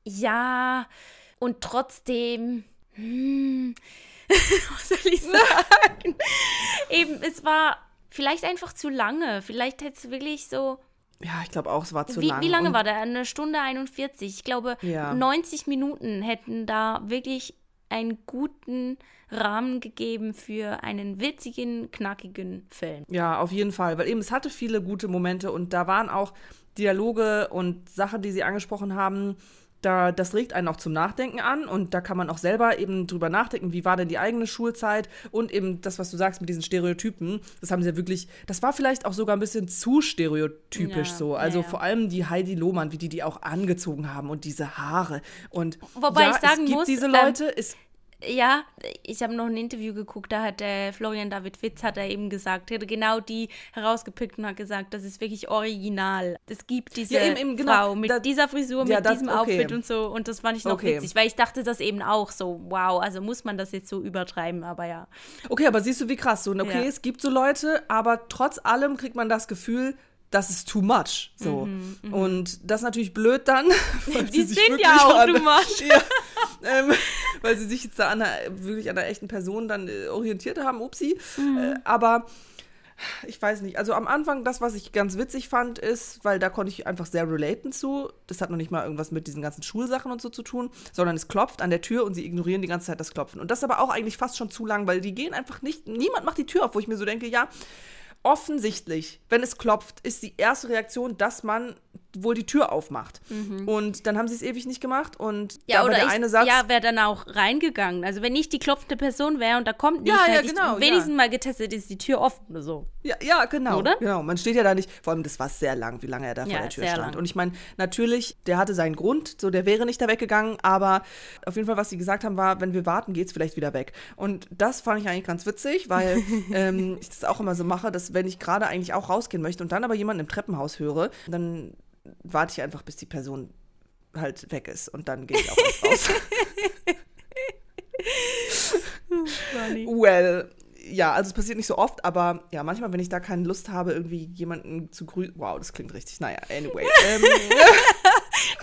[SPEAKER 1] ja, und trotzdem, hm, [LAUGHS] was soll ich [LAUGHS] sagen? Eben, es war vielleicht einfach zu lange. Vielleicht hätte es wirklich so
[SPEAKER 2] Ja, ich glaube auch, es war zu
[SPEAKER 1] wie,
[SPEAKER 2] lang.
[SPEAKER 1] wie lange war der? Eine Stunde 41. Ich glaube,
[SPEAKER 2] Ja.
[SPEAKER 1] 90 Minuten hätten da wirklich einen guten Rahmen gegeben für einen witzigen, knackigen Film.
[SPEAKER 2] Ja, auf jeden Fall, weil eben es hatte viele gute Momente und da waren auch Dialoge und Sachen, die sie angesprochen haben. Da, das regt einen auch zum Nachdenken an und da kann man auch selber eben drüber nachdenken, wie war denn die eigene Schulzeit und eben das, was du sagst mit diesen Stereotypen, das haben sie ja wirklich, das war vielleicht auch sogar ein bisschen zu stereotypisch
[SPEAKER 1] Ja,
[SPEAKER 2] so.
[SPEAKER 1] ja,
[SPEAKER 2] Also
[SPEAKER 1] ja.
[SPEAKER 2] vor allem die Heidi Lohmann, wie die die auch angezogen haben und diese Haare und
[SPEAKER 1] Wobei
[SPEAKER 2] ja,
[SPEAKER 1] ich sagen
[SPEAKER 2] es gibt
[SPEAKER 1] muss,
[SPEAKER 2] diese
[SPEAKER 1] ähm,
[SPEAKER 2] Leute, es
[SPEAKER 1] Ja, ich habe noch ein Interview geguckt, da hat der Florian David Witz hat er eben gesagt, hat genau die herausgepickt und hat gesagt, das ist wirklich original. Es gibt diese
[SPEAKER 2] Ja, eben, eben, genau.
[SPEAKER 1] Frau mit
[SPEAKER 2] Da-
[SPEAKER 1] dieser Frisur,
[SPEAKER 2] Ja,
[SPEAKER 1] mit
[SPEAKER 2] das-
[SPEAKER 1] diesem
[SPEAKER 2] okay.
[SPEAKER 1] Outfit und so und das fand ich noch
[SPEAKER 2] Okay.
[SPEAKER 1] witzig, weil ich dachte das eben auch so, wow, also muss man das jetzt so übertreiben, aber ja.
[SPEAKER 2] Okay, aber siehst du, wie krass so. Okay,
[SPEAKER 1] Ja.
[SPEAKER 2] es gibt so Leute, aber trotz allem kriegt man das Gefühl, das ist too much. So. Und das ist natürlich blöd dann. [LAUGHS]
[SPEAKER 1] Mhm, Die sind ja auch too much. [LAUGHS]
[SPEAKER 2] Ja, [LAUGHS] ähm, weil sie sich jetzt da an einer, wirklich an einer echten Person dann äh, orientiert haben, upsi.
[SPEAKER 1] Mhm.
[SPEAKER 2] Äh, aber ich weiß nicht. Also am Anfang, das, was ich ganz witzig fand, ist, weil da konnte ich einfach sehr relaten zu. Das hat noch nicht mal irgendwas mit diesen ganzen Schulsachen und so zu tun, sondern es klopft an der Tür und sie ignorieren die ganze Zeit das Klopfen. Und das ist aber auch eigentlich fast schon zu lang, weil die gehen einfach nicht, niemand macht die Tür auf, wo ich mir so denke, ja, offensichtlich, wenn es klopft, ist die erste Reaktion, dass man wohl die Tür aufmacht. Und dann haben sie es ewig nicht gemacht und
[SPEAKER 1] Mhm. Ja, oder
[SPEAKER 2] der
[SPEAKER 1] ich,
[SPEAKER 2] eine Satz.
[SPEAKER 1] ja, wäre dann auch reingegangen. Also wenn ich die klopfende Person wäre und da kommt nichts,
[SPEAKER 2] Ja, ja,
[SPEAKER 1] hätte
[SPEAKER 2] genau,
[SPEAKER 1] wenigstens mal getestet, ist die Tür offen oder so.
[SPEAKER 2] Ja, ja, genau.
[SPEAKER 1] Oder?
[SPEAKER 2] Genau. Man steht ja da nicht, vor allem das war sehr lang, wie lange er da vor
[SPEAKER 1] Ja,
[SPEAKER 2] der Tür stand.
[SPEAKER 1] lang.
[SPEAKER 2] Und ich meine, natürlich, der hatte seinen Grund, so der wäre nicht da weggegangen, aber auf jeden Fall, was sie gesagt haben, war, wenn wir warten, geht's vielleicht wieder weg. Und das fand ich eigentlich ganz witzig, weil [LAUGHS] ähm, ich das auch immer so mache, dass wenn ich gerade eigentlich auch rausgehen möchte und dann aber jemanden im Treppenhaus höre, dann warte ich einfach, bis die Person halt weg ist und dann gehe ich auch erst raus. [LAUGHS] Well, ja, also es passiert nicht so oft, aber ja, manchmal, wenn ich da keine Lust habe, irgendwie jemanden zu grüßen. Wow, das klingt richtig. Naja, anyway. [LAUGHS] ähm,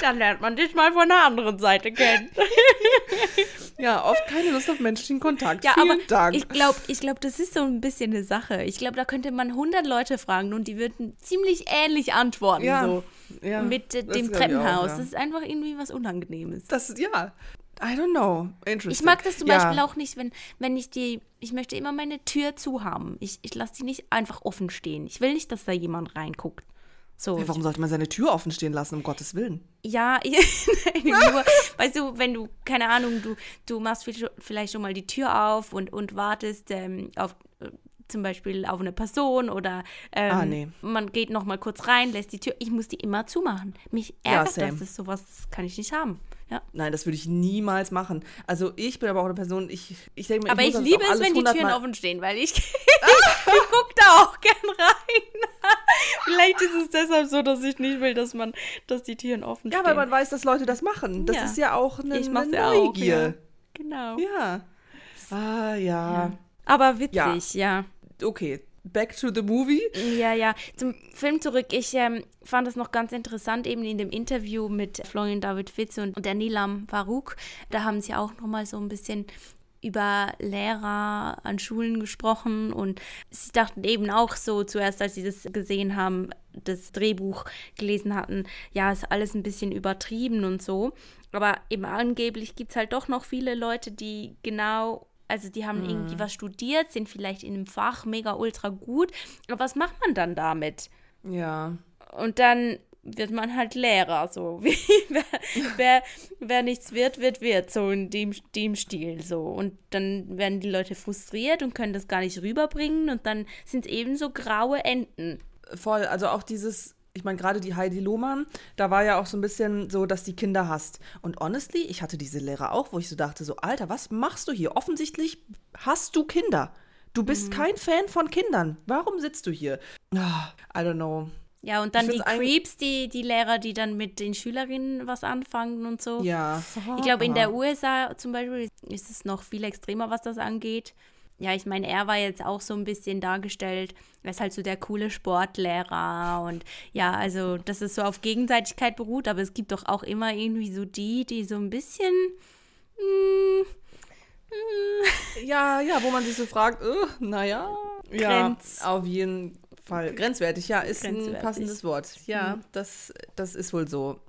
[SPEAKER 1] Dann lernt man dich mal von der anderen Seite kennen. [LAUGHS]
[SPEAKER 2] ja, oft keine Lust auf menschlichen Kontakt.
[SPEAKER 1] Ja,
[SPEAKER 2] Vielen
[SPEAKER 1] aber
[SPEAKER 2] Dank.
[SPEAKER 1] ich glaube, ich glaub, das ist so ein bisschen eine Sache. Ich glaube, da könnte man 100 Leute fragen und die würden ziemlich ähnlich antworten.
[SPEAKER 2] Ja,
[SPEAKER 1] So.
[SPEAKER 2] ja,
[SPEAKER 1] Mit äh, dem
[SPEAKER 2] ich auch,
[SPEAKER 1] Treppenhaus.
[SPEAKER 2] ja.
[SPEAKER 1] Das ist einfach irgendwie was Unangenehmes.
[SPEAKER 2] das ist, ja, I don't know. Interesting.
[SPEAKER 1] Ich mag das zum
[SPEAKER 2] ja.
[SPEAKER 1] Beispiel auch nicht, wenn, wenn ich die, ich möchte immer meine Tür zu haben. Ich, ich lasse die nicht einfach offen stehen. Ich will nicht, dass da jemand reinguckt. So.
[SPEAKER 2] Ja, warum sollte man seine Tür offen stehen lassen, um Gottes Willen?
[SPEAKER 1] Ja, [LAUGHS] nur, weißt du, wenn du, keine Ahnung, du, du machst viel- vielleicht schon mal die Tür auf und, und wartest ähm, auf äh, zum Beispiel auf eine Person oder ähm,
[SPEAKER 2] Ah, nee.
[SPEAKER 1] man geht noch mal kurz rein, lässt die Tür. Ich muss die immer zumachen. Mich
[SPEAKER 2] Ja,
[SPEAKER 1] ärgert
[SPEAKER 2] same.
[SPEAKER 1] das, sowas das kann ich nicht haben. Ja.
[SPEAKER 2] Nein, das würde ich niemals machen. Also ich bin aber auch eine Person, ich, ich denke mir,
[SPEAKER 1] Aber
[SPEAKER 2] muss
[SPEAKER 1] ich
[SPEAKER 2] das
[SPEAKER 1] liebe
[SPEAKER 2] auch
[SPEAKER 1] es, wenn die Türen
[SPEAKER 2] 100 Mal-
[SPEAKER 1] offen stehen, weil ich, [LAUGHS] ich gucke da auch gern rein. [LAUGHS] Vielleicht ist es deshalb so, dass ich nicht will, dass man, dass die Türen offen
[SPEAKER 2] Ja,
[SPEAKER 1] stehen.
[SPEAKER 2] weil man weiß, dass Leute das machen. Das
[SPEAKER 1] Ja.
[SPEAKER 2] ist ja auch eine,
[SPEAKER 1] ich
[SPEAKER 2] eine
[SPEAKER 1] ja auch.
[SPEAKER 2] Neugier.
[SPEAKER 1] Ja. Genau.
[SPEAKER 2] Ja. Ah, ja.
[SPEAKER 1] Aber witzig, ja.
[SPEAKER 2] Okay. Back to the movie.
[SPEAKER 1] Ja, ja. Zum Film zurück. Ich ähm, fand es noch ganz interessant, eben in dem Interview mit Florian David Fitz und der Nilam Farouk. Da haben sie auch noch mal so ein bisschen über Lehrer an Schulen gesprochen und sie dachten eben auch so zuerst, als sie das gesehen haben, das Drehbuch gelesen hatten, ja, ist alles ein bisschen übertrieben und so. Aber eben angeblich gibt es halt doch noch viele Leute, die genau, also die haben irgendwie was studiert, sind vielleicht in einem Fach mega ultra gut. Aber was macht man dann damit?
[SPEAKER 2] Ja.
[SPEAKER 1] Und dann wird man halt Lehrer, so. [LAUGHS] Wie, wer, wer, wer nichts wird, wird wird, so in dem, dem Stil, so. Und dann werden die Leute frustriert und können das gar nicht rüberbringen und dann sind es eben so graue Enden.
[SPEAKER 2] Voll. Also auch dieses, ich meine, gerade die Heidi Lohmann, da war ja auch so ein bisschen so, dass die Kinder hasst. Und honestly, ich hatte diese Lehrer auch, wo ich so dachte, so, Alter, was machst du hier? Offensichtlich hast du Kinder. Du bist kein Fan von Kindern. Warum sitzt du hier? Ah, I don't know.
[SPEAKER 1] Ja, und dann die Creeps, die, die Lehrer, die dann mit den Schülerinnen was anfangen und so.
[SPEAKER 2] Ja.
[SPEAKER 1] Ich glaube, in der USA zum Beispiel ist es noch viel extremer, was das angeht. Ja, ich meine, er war jetzt auch so ein bisschen dargestellt, er ist halt so der coole Sportlehrer und ja, also, dass es so auf Gegenseitigkeit beruht, aber es gibt doch auch immer irgendwie so die, die so ein bisschen. mm, mm,
[SPEAKER 2] Ja, ja, wo man sich so fragt, äh, naja. Ja, auf jeden Fall. Grenzwertig, ja, ist ein
[SPEAKER 1] Grenzwertig.
[SPEAKER 2] passendes Wort. Ja, das, das ist wohl so.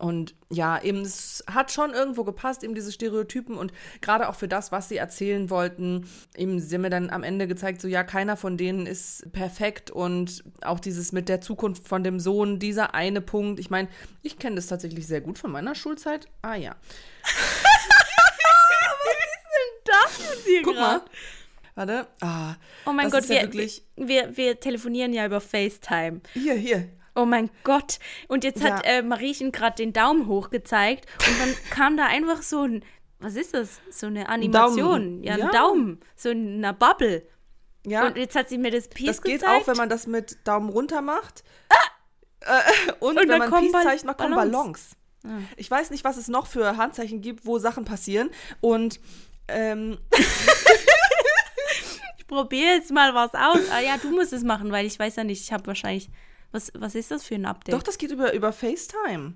[SPEAKER 2] Und ja, eben, es hat schon irgendwo gepasst, eben diese Stereotypen und gerade auch für das, was sie erzählen wollten, eben sie haben mir dann am Ende gezeigt, so ja, keiner von denen ist perfekt und auch dieses mit der Zukunft von dem Sohn, dieser eine Punkt, ich meine, ich kenne das tatsächlich sehr gut von meiner Schulzeit. Ah ja. [LAUGHS]
[SPEAKER 1] Das ist hier
[SPEAKER 2] Guck mal. Warte. Ah,
[SPEAKER 1] Oh mein
[SPEAKER 2] das
[SPEAKER 1] Gott,
[SPEAKER 2] ja
[SPEAKER 1] wir, wir, wir telefonieren ja über FaceTime.
[SPEAKER 2] Hier, hier.
[SPEAKER 1] Oh mein Gott. Und jetzt hat
[SPEAKER 2] Ja.
[SPEAKER 1] äh, Mariechen gerade den Daumen hoch gezeigt und dann [LAUGHS] kam da einfach so ein, was ist das? So eine Animation. ja, ein
[SPEAKER 2] Ja.
[SPEAKER 1] Daumen. So in einer Bubble.
[SPEAKER 2] Ja.
[SPEAKER 1] Und jetzt hat sie mir das Peace
[SPEAKER 2] Das geht
[SPEAKER 1] gezeigt.
[SPEAKER 2] auch, wenn man das mit Daumen runter macht. Äh, [LAUGHS] und,
[SPEAKER 1] Und
[SPEAKER 2] wenn
[SPEAKER 1] dann
[SPEAKER 2] man
[SPEAKER 1] Ball-
[SPEAKER 2] Peace-Zeichen macht, kommen
[SPEAKER 1] Ballons.
[SPEAKER 2] Ballons. Ich weiß nicht, was es noch für Handzeichen gibt, wo Sachen passieren. Und ähm, [LAUGHS]
[SPEAKER 1] Ich probiere jetzt mal was aus. Ah ja, du musst es machen, weil ich weiß ja nicht, ich habe wahrscheinlich. Was, was ist das für ein Update?
[SPEAKER 2] doch, das geht über, über FaceTime.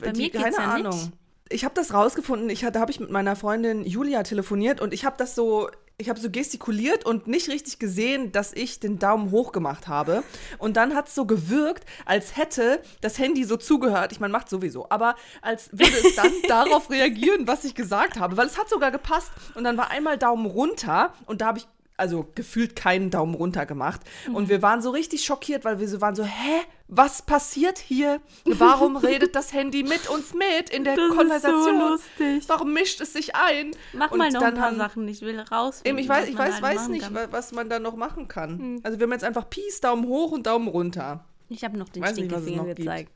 [SPEAKER 1] Bei mir geht's ja nicht.
[SPEAKER 2] Ich habe das rausgefunden. Ich, da habe ich mit meiner Freundin Julia telefoniert und ich habe das so, ich habe so gestikuliert und nicht richtig gesehen, dass ich den Daumen hoch gemacht habe. Und dann hat es so gewirkt, als hätte das Handy so zugehört. Ich meine, macht sowieso, aber als würde es dann [LAUGHS] darauf reagieren, was ich gesagt habe. Weil es hat sogar gepasst. Und dann war einmal Daumen runter und da habe ich also gefühlt keinen Daumen runter gemacht.
[SPEAKER 1] Mhm.
[SPEAKER 2] Und wir waren so richtig schockiert, weil wir so waren so, hä? Was passiert hier? Warum [LAUGHS] redet das Handy mit uns mit in der
[SPEAKER 1] Das ist so
[SPEAKER 2] Konversation?
[SPEAKER 1] lustig.
[SPEAKER 2] Warum mischt es sich ein?
[SPEAKER 1] Mach
[SPEAKER 2] Und
[SPEAKER 1] mal noch ein paar
[SPEAKER 2] haben-
[SPEAKER 1] Sachen. Ich will raus.
[SPEAKER 2] Eben, ich weiß, ich weiß, weiß nicht,
[SPEAKER 1] kann.
[SPEAKER 2] wa- was man da noch machen kann.
[SPEAKER 1] Hm.
[SPEAKER 2] Also wir haben jetzt einfach Peace, Daumen hoch und Daumen runter.
[SPEAKER 1] Ich habe noch den
[SPEAKER 2] Weiß nicht,
[SPEAKER 1] Stinkefinger
[SPEAKER 2] noch
[SPEAKER 1] gezeigt.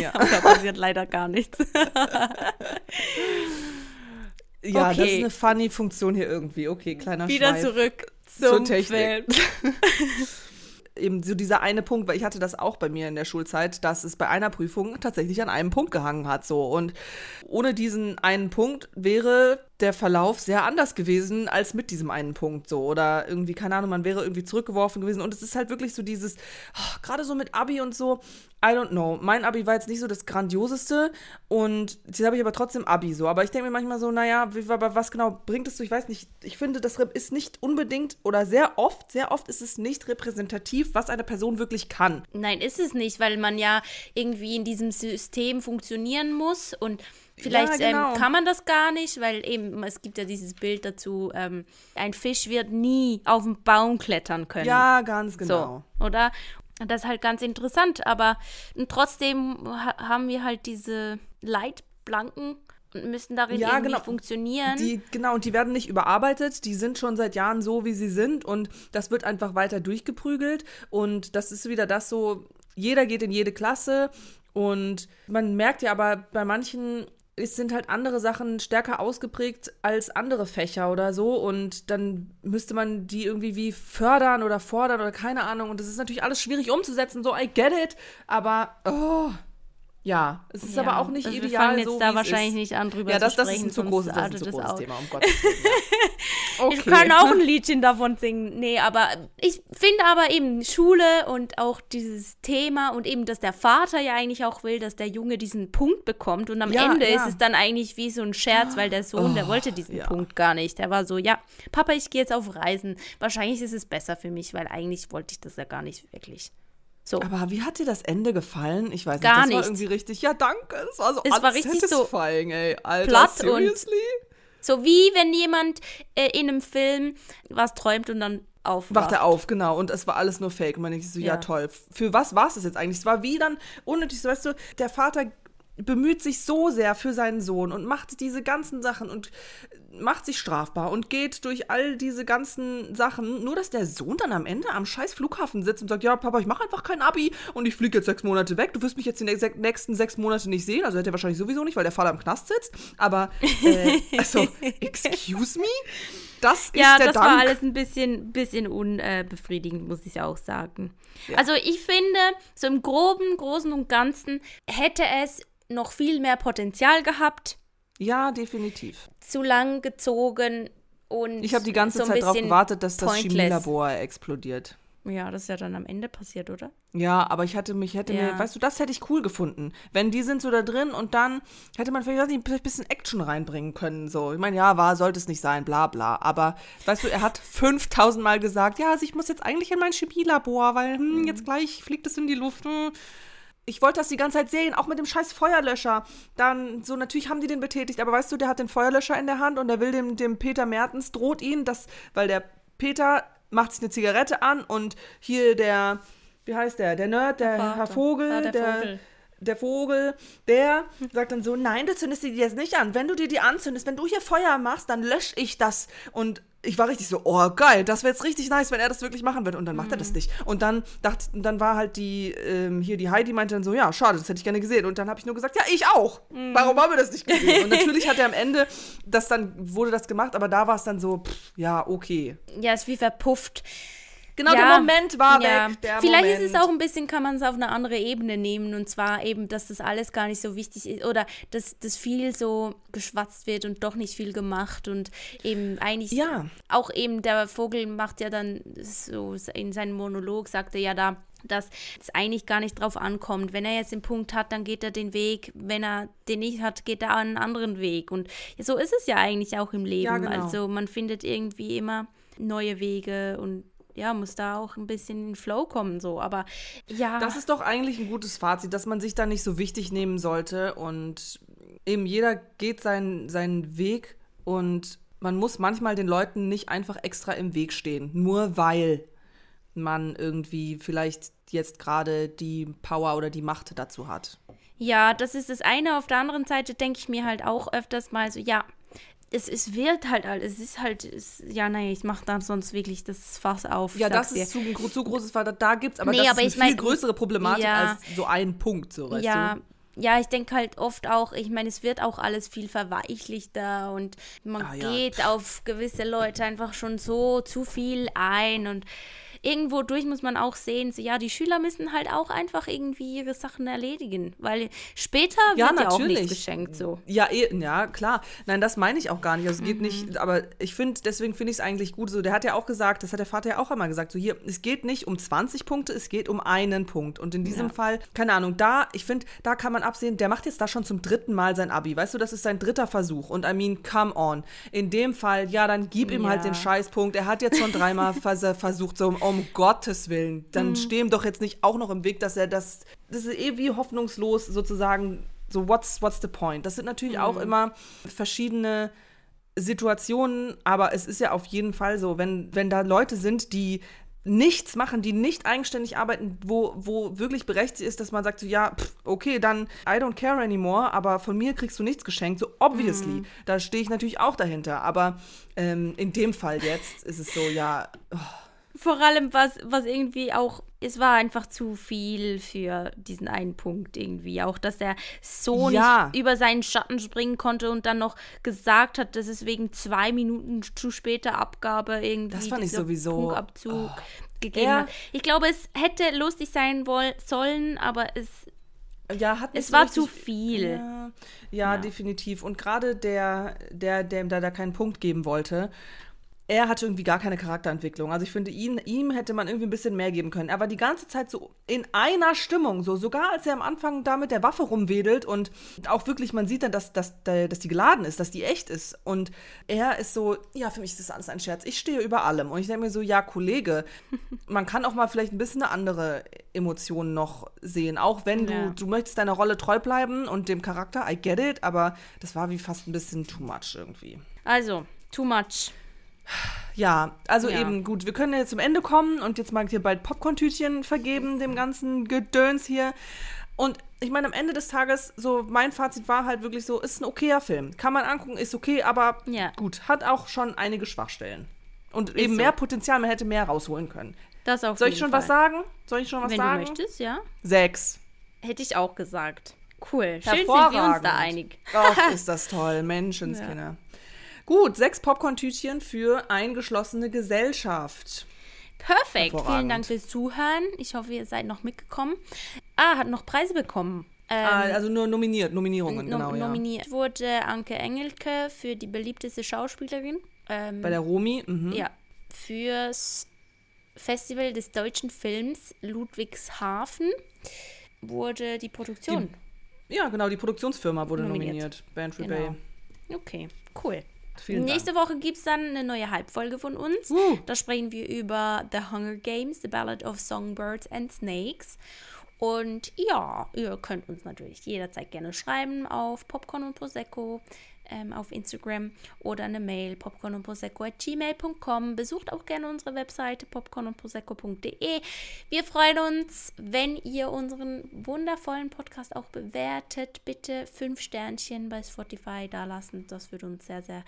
[SPEAKER 2] Ja. [LAUGHS]
[SPEAKER 1] Aber da passiert leider gar nichts. [LAUGHS]
[SPEAKER 2] Ja, das ist
[SPEAKER 1] Okay.
[SPEAKER 2] eine funny Funktion hier irgendwie. Okay, kleiner
[SPEAKER 1] Wieder
[SPEAKER 2] Schweif.
[SPEAKER 1] zurück
[SPEAKER 2] zur
[SPEAKER 1] zum
[SPEAKER 2] Technik.
[SPEAKER 1] Film. [LAUGHS]
[SPEAKER 2] Eben so dieser eine Punkt, weil ich hatte das auch bei mir in der Schulzeit, dass es bei einer Prüfung tatsächlich an einem Punkt gehangen hat. So. Und ohne diesen einen Punkt wäre der Verlauf sehr anders gewesen als mit diesem einen Punkt. So. Oder irgendwie, keine Ahnung, man wäre irgendwie zurückgeworfen gewesen. Und es ist halt wirklich so dieses, oh, gerade so mit Abi und so, I don't know. Mein Abi war jetzt nicht so das Grandioseste und jetzt habe ich aber trotzdem Abi so. Aber ich denke mir manchmal so, naja, was genau bringt es so? Ich weiß nicht. Ich finde, das ist nicht unbedingt oder sehr oft, sehr oft ist es nicht repräsentativ, was eine Person wirklich kann.
[SPEAKER 1] Nein, ist es nicht, weil man ja irgendwie in diesem System funktionieren muss und vielleicht
[SPEAKER 2] Ja, genau.
[SPEAKER 1] ähm, kann man das gar nicht, weil eben es gibt ja dieses Bild dazu, ähm, ein Fisch wird nie auf den Baum klettern können.
[SPEAKER 2] Ja, ganz genau.
[SPEAKER 1] So, oder? Das ist halt ganz interessant, aber trotzdem ha haben wir halt diese Leitplanken und müssen darin
[SPEAKER 2] Ja,
[SPEAKER 1] irgendwie
[SPEAKER 2] genau.
[SPEAKER 1] funktionieren.
[SPEAKER 2] Die, genau, und die werden nicht überarbeitet, die sind schon seit Jahren so, wie sie sind und das wird einfach weiter durchgeprügelt und das ist wieder das so, jeder geht in jede Klasse und man merkt ja aber bei manchen es sind halt andere Sachen stärker ausgeprägt als andere Fächer oder so und dann müsste man die irgendwie wie fördern oder fordern oder keine Ahnung und das ist natürlich alles schwierig umzusetzen, so I get it, aber oh, ja, es ist
[SPEAKER 1] Ja,
[SPEAKER 2] aber auch nicht
[SPEAKER 1] also
[SPEAKER 2] ideal
[SPEAKER 1] Wir fangen jetzt
[SPEAKER 2] so,
[SPEAKER 1] da wahrscheinlich
[SPEAKER 2] ist.
[SPEAKER 1] nicht an, drüber
[SPEAKER 2] Ja, das,
[SPEAKER 1] zu
[SPEAKER 2] das
[SPEAKER 1] sprechen.
[SPEAKER 2] ist ein zu großes, das ist ein zu
[SPEAKER 1] es
[SPEAKER 2] großes. Thema, um [LAUGHS] Gottes Willen. Ja. Okay.
[SPEAKER 1] Ich kann auch ein Liedchen davon singen. Nee, aber ich finde aber eben Schule und auch dieses Thema und eben, dass der Vater ja eigentlich auch will, dass der Junge diesen Punkt bekommt. Und am
[SPEAKER 2] Ja,
[SPEAKER 1] Ende
[SPEAKER 2] ja.
[SPEAKER 1] ist es dann eigentlich wie so ein Scherz, weil der Sohn, der
[SPEAKER 2] Oh,
[SPEAKER 1] wollte diesen
[SPEAKER 2] ja.
[SPEAKER 1] Punkt gar nicht. Der war so, ja, Papa, ich gehe jetzt auf Reisen. Wahrscheinlich ist es besser für mich, weil eigentlich wollte ich das ja gar nicht wirklich. So.
[SPEAKER 2] Aber wie hat dir das Ende gefallen? Ich weiß nicht,
[SPEAKER 1] Gar
[SPEAKER 2] das war
[SPEAKER 1] nicht.
[SPEAKER 2] irgendwie richtig. Ja, danke. Es war so
[SPEAKER 1] Es war richtig so
[SPEAKER 2] ey. Alter,
[SPEAKER 1] platt und-
[SPEAKER 2] seriously?
[SPEAKER 1] So wie wenn jemand äh, in einem Film was träumt und dann aufwacht.
[SPEAKER 2] Wacht er auf, genau. Und es war alles nur Fake. Und man denkt so, ja,
[SPEAKER 1] Ja.
[SPEAKER 2] toll. Für was war es das jetzt eigentlich? Es war wie dann unnötig, so, weißt du, der Vater bemüht sich so sehr für seinen Sohn und macht diese ganzen Sachen und macht sich strafbar und geht durch all diese ganzen Sachen, nur dass der Sohn dann am Ende am scheiß Flughafen sitzt und sagt, ja, Papa, ich mache einfach kein Abi und ich fliege jetzt sechs Monate weg. Du wirst mich jetzt die nächsten- nächsten sechs Monate nicht sehen. Also hätte er wahrscheinlich sowieso nicht, weil der Vater im Knast sitzt. Aber, äh, also, [LAUGHS] excuse me? Das ist
[SPEAKER 1] Ja,
[SPEAKER 2] der
[SPEAKER 1] das
[SPEAKER 2] Dank.
[SPEAKER 1] war alles ein bisschen, bisschen unbefriedigend, muss ich auch sagen.
[SPEAKER 2] Ja.
[SPEAKER 1] Also ich finde, so im groben, großen und ganzen hätte es noch viel mehr Potenzial gehabt,
[SPEAKER 2] Ja, definitiv.
[SPEAKER 1] zu lang gezogen und
[SPEAKER 2] Ich habe die ganze
[SPEAKER 1] so
[SPEAKER 2] Zeit darauf gewartet, dass das
[SPEAKER 1] pointless.
[SPEAKER 2] Chemielabor explodiert.
[SPEAKER 1] Ja, das ist ja dann am Ende passiert, oder?
[SPEAKER 2] Ja, aber ich hatte mich, hätte
[SPEAKER 1] Ja.
[SPEAKER 2] mir, weißt du, das hätte ich cool gefunden. Wenn die sind so da drin und dann hätte man vielleicht, weiß nicht, ein bisschen Action reinbringen können. So, ich meine, ja, war, sollte es nicht sein, bla bla. Aber weißt du, er hat [LAUGHS] 5000 Mal gesagt, ja, also ich muss jetzt eigentlich in mein Chemielabor, weil hm, jetzt gleich fliegt es in die Luft. Hm. Ich wollte das die ganze Zeit sehen, auch mit dem scheiß Feuerlöscher. Dann, so, natürlich haben die den betätigt, aber weißt du, der hat den Feuerlöscher in der Hand und der will dem, dem Peter Mertens, droht ihn, dass, weil der Peter macht sich eine Zigarette an und hier der, wie heißt der, der Nerd, der
[SPEAKER 1] Vater.
[SPEAKER 2] Herr Vogel,
[SPEAKER 1] Ah, der
[SPEAKER 2] der,
[SPEAKER 1] Vogel.
[SPEAKER 2] der Vogel, der sagt dann so, nein, du zündest dir die jetzt nicht an. Wenn du dir die anzündest, wenn du hier Feuer machst, dann lösche ich das. Und ich war richtig so, oh geil, das wäre jetzt richtig nice, wenn er das wirklich machen würde. Und dann macht er
[SPEAKER 1] Mhm.
[SPEAKER 2] das nicht. Und dann dachte, dann war halt die, ähm, hier die Heidi meinte dann so, ja, schade, das hätte ich gerne gesehen. Und dann habe ich nur gesagt, ja, ich auch.
[SPEAKER 1] Mhm.
[SPEAKER 2] Warum haben wir das nicht gesehen? Und natürlich [LAUGHS] hat er am Ende, das dann, wurde das gemacht, aber da war es dann so, pff, ja, okay.
[SPEAKER 1] Ja, ist wie verpufft.
[SPEAKER 2] Genau,
[SPEAKER 1] Ja,
[SPEAKER 2] der Moment war
[SPEAKER 1] ja.
[SPEAKER 2] weg. Der
[SPEAKER 1] Vielleicht
[SPEAKER 2] Moment.
[SPEAKER 1] ist es auch ein bisschen, kann man es auf eine andere Ebene nehmen und zwar eben, dass das alles gar nicht so wichtig ist oder dass das viel so geschwatzt wird und doch nicht viel gemacht und eben eigentlich
[SPEAKER 2] Ja.
[SPEAKER 1] auch eben der Vogel macht ja dann so in seinem Monolog sagt er ja da, dass es eigentlich gar nicht drauf ankommt. Wenn er jetzt den Punkt hat, dann geht er den Weg. Wenn er den nicht hat, geht er einen anderen Weg. Und so ist es ja eigentlich auch im Leben.
[SPEAKER 2] Ja, genau.
[SPEAKER 1] Also man findet irgendwie immer neue Wege und ja, muss da auch ein bisschen in den Flow kommen, so. Aber ja.
[SPEAKER 2] Das ist doch eigentlich ein gutes Fazit, dass man sich da nicht so wichtig nehmen sollte und eben jeder geht seinen, seinen Weg und man muss manchmal den Leuten nicht einfach extra im Weg stehen, nur weil man irgendwie vielleicht jetzt gerade die Power oder die Macht dazu hat.
[SPEAKER 1] Ja, das ist das eine. Auf der anderen Seite denke ich mir halt auch öfters mal so, ja, es, es wird halt alles. Es ist halt, es, ja, nein, ich mache dann sonst wirklich das Fass auf.
[SPEAKER 2] Ja, das ist zu, zu großes Fass. Da gibt es aber
[SPEAKER 1] Nee,
[SPEAKER 2] das
[SPEAKER 1] aber
[SPEAKER 2] ist
[SPEAKER 1] ich
[SPEAKER 2] eine viel
[SPEAKER 1] mein-
[SPEAKER 2] größere Problematik
[SPEAKER 1] ja.
[SPEAKER 2] als so ein Punkt, so weißt
[SPEAKER 1] ja,
[SPEAKER 2] du.
[SPEAKER 1] ja, ich denke halt oft auch, ich meine, es wird auch alles viel verweichlichter und man
[SPEAKER 2] Ah, ja.
[SPEAKER 1] geht auf gewisse Leute einfach schon so zu viel ein und irgendwo durch muss man auch sehen, so ja, die Schüler müssen halt auch einfach irgendwie ihre Sachen erledigen, weil später
[SPEAKER 2] Ja,
[SPEAKER 1] wird ja auch nichts
[SPEAKER 2] natürlich.
[SPEAKER 1] geschenkt so.
[SPEAKER 2] Ja, eh, ja, klar. Nein, das meine ich auch gar nicht. Also, es geht
[SPEAKER 1] Mhm.
[SPEAKER 2] nicht, aber ich finde, deswegen finde ich es eigentlich gut. So, der hat ja auch gesagt, das hat der Vater ja auch einmal gesagt, so hier, es geht nicht um 20 Punkte, es geht um einen Punkt. Und in diesem
[SPEAKER 1] Ja.
[SPEAKER 2] Fall, keine Ahnung, da, ich finde, da kann man absehen, der macht jetzt da schon zum dritten Mal sein Abi. Weißt du, das ist sein dritter Versuch. Und I mean, come on. In dem Fall, ja, dann gib ihm halt
[SPEAKER 1] Ja.
[SPEAKER 2] den Scheißpunkt. Er hat jetzt schon dreimal [LAUGHS] vers versucht, so um Gottes Willen. Dann
[SPEAKER 1] Mhm.
[SPEAKER 2] steh ihm doch jetzt nicht auch noch im Weg, dass er das, das ist eh wie hoffnungslos sozusagen so what's, what's the point? Das sind natürlich auch
[SPEAKER 1] Mhm.
[SPEAKER 2] immer verschiedene Situationen, aber es ist ja auf jeden Fall so, wenn, wenn da Leute sind, die nichts machen, die nicht eigenständig arbeiten, wo, wo wirklich berechtigt ist, dass man sagt, so, ja, pff, okay, dann I don't care anymore, aber von mir kriegst du nichts geschenkt, so obviously,
[SPEAKER 1] Mhm.
[SPEAKER 2] da stehe ich natürlich auch dahinter, aber ähm, in dem Fall jetzt ist es so, ja,
[SPEAKER 1] Vor allem, was, was irgendwie auch, es war einfach zu viel für diesen einen Punkt irgendwie. Auch, dass er so
[SPEAKER 2] Ja.
[SPEAKER 1] nicht über seinen Schatten springen konnte und dann noch gesagt hat, dass es wegen zwei Minuten zu später Abgabe irgendwie
[SPEAKER 2] Das fand ich sowieso-
[SPEAKER 1] Punktabzug gegeben
[SPEAKER 2] Er-
[SPEAKER 1] hat. Ich glaube, es hätte lustig sein woll sollen, aber es
[SPEAKER 2] Ja, hat
[SPEAKER 1] Es
[SPEAKER 2] so
[SPEAKER 1] war
[SPEAKER 2] richtig-
[SPEAKER 1] zu viel.
[SPEAKER 2] Ja, ja, definitiv. Und gerade der, der, der ihm da, da keinen Punkt geben wollte, er hatte irgendwie gar keine Charakterentwicklung. Also ich finde, ihn, ihm hätte man irgendwie ein bisschen mehr geben können. Er war die ganze Zeit so in einer Stimmung, so sogar als er am Anfang da mit der Waffe rumwedelt und auch wirklich, man sieht dann, dass, dass, dass die geladen ist, dass die echt ist. Und er ist so, ja, für mich ist das alles ein Scherz. Ich stehe über allem. Und ich denke mir so, ja, Kollege, [LAUGHS] man kann auch mal vielleicht ein bisschen eine andere Emotion noch sehen. Auch wenn du,
[SPEAKER 1] Ja.
[SPEAKER 2] du möchtest deiner Rolle treu bleiben und dem Charakter, I get it, aber das war wie fast ein bisschen too much irgendwie.
[SPEAKER 1] Also, too much.
[SPEAKER 2] Ja, also
[SPEAKER 1] Ja.
[SPEAKER 2] eben gut, wir können jetzt zum Ende kommen und jetzt mag ich hier bald Popcorn-Tütchen vergeben, dem ganzen Gedöns hier. Und ich meine, am Ende des Tages, so mein Fazit war halt wirklich so, ist ein okayer Film. Kann man angucken, ist okay, aber
[SPEAKER 1] Ja.
[SPEAKER 2] gut, hat auch schon einige Schwachstellen. Und eben
[SPEAKER 1] so.
[SPEAKER 2] mehr Potenzial, man hätte mehr rausholen können.
[SPEAKER 1] Das auf
[SPEAKER 2] Soll ich schon was
[SPEAKER 1] Fall.
[SPEAKER 2] sagen? Soll ich schon was
[SPEAKER 1] Wenn
[SPEAKER 2] sagen?
[SPEAKER 1] du möchtest, ja.
[SPEAKER 2] Sechs.
[SPEAKER 1] Hätte ich auch gesagt. Cool. Schön sind wir uns da einig.
[SPEAKER 2] Ach, [LAUGHS] ist das toll. Menschenskinder. Gut, sechs Popcorn-Tütchen für eingeschlossene Gesellschaft.
[SPEAKER 1] Perfekt. Vielen. Dank fürs Zuhören. Ich hoffe, ihr seid noch mitgekommen. Ah, hat noch Preise bekommen. Ähm,
[SPEAKER 2] Ah, also nur nominiert, Nominierungen,
[SPEAKER 1] nom-
[SPEAKER 2] genau, ja.
[SPEAKER 1] Nominiert wurde Anke Engelke für die beliebteste Schauspielerin. Ähm,
[SPEAKER 2] Bei der Romi, mhm.
[SPEAKER 1] ja, fürs Festival des deutschen Films Ludwigshafen wurde die Produktion.
[SPEAKER 2] Ja, genau, die Produktionsfirma wurde nominiert.
[SPEAKER 1] Nominiert.
[SPEAKER 2] Bantry
[SPEAKER 1] Genau. Okay, cool.
[SPEAKER 2] Vielen
[SPEAKER 1] Nächste Woche gibt es dann eine neue Halbfolge von uns.
[SPEAKER 2] Uh.
[SPEAKER 1] Da sprechen wir über The Hunger Games, The Ballad of Songbirds and Snakes. Und ja, ihr könnt uns natürlich jederzeit gerne schreiben auf Popcorn und Prosecco ähm, auf Instagram oder eine Mail popcorn und prosecco at gmail.com. Besucht auch gerne unsere Webseite popcornundprosecco.de. Wir freuen uns, wenn ihr unseren wundervollen Podcast auch bewertet. Bitte fünf Sternchen bei Spotify da lassen. Das würde uns sehr, sehr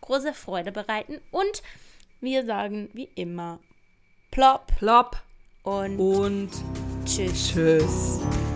[SPEAKER 1] große Freude bereiten. Und wir sagen wie immer plopp
[SPEAKER 2] Dank. Plop
[SPEAKER 1] und
[SPEAKER 2] und
[SPEAKER 1] tschüss.
[SPEAKER 2] tschüss.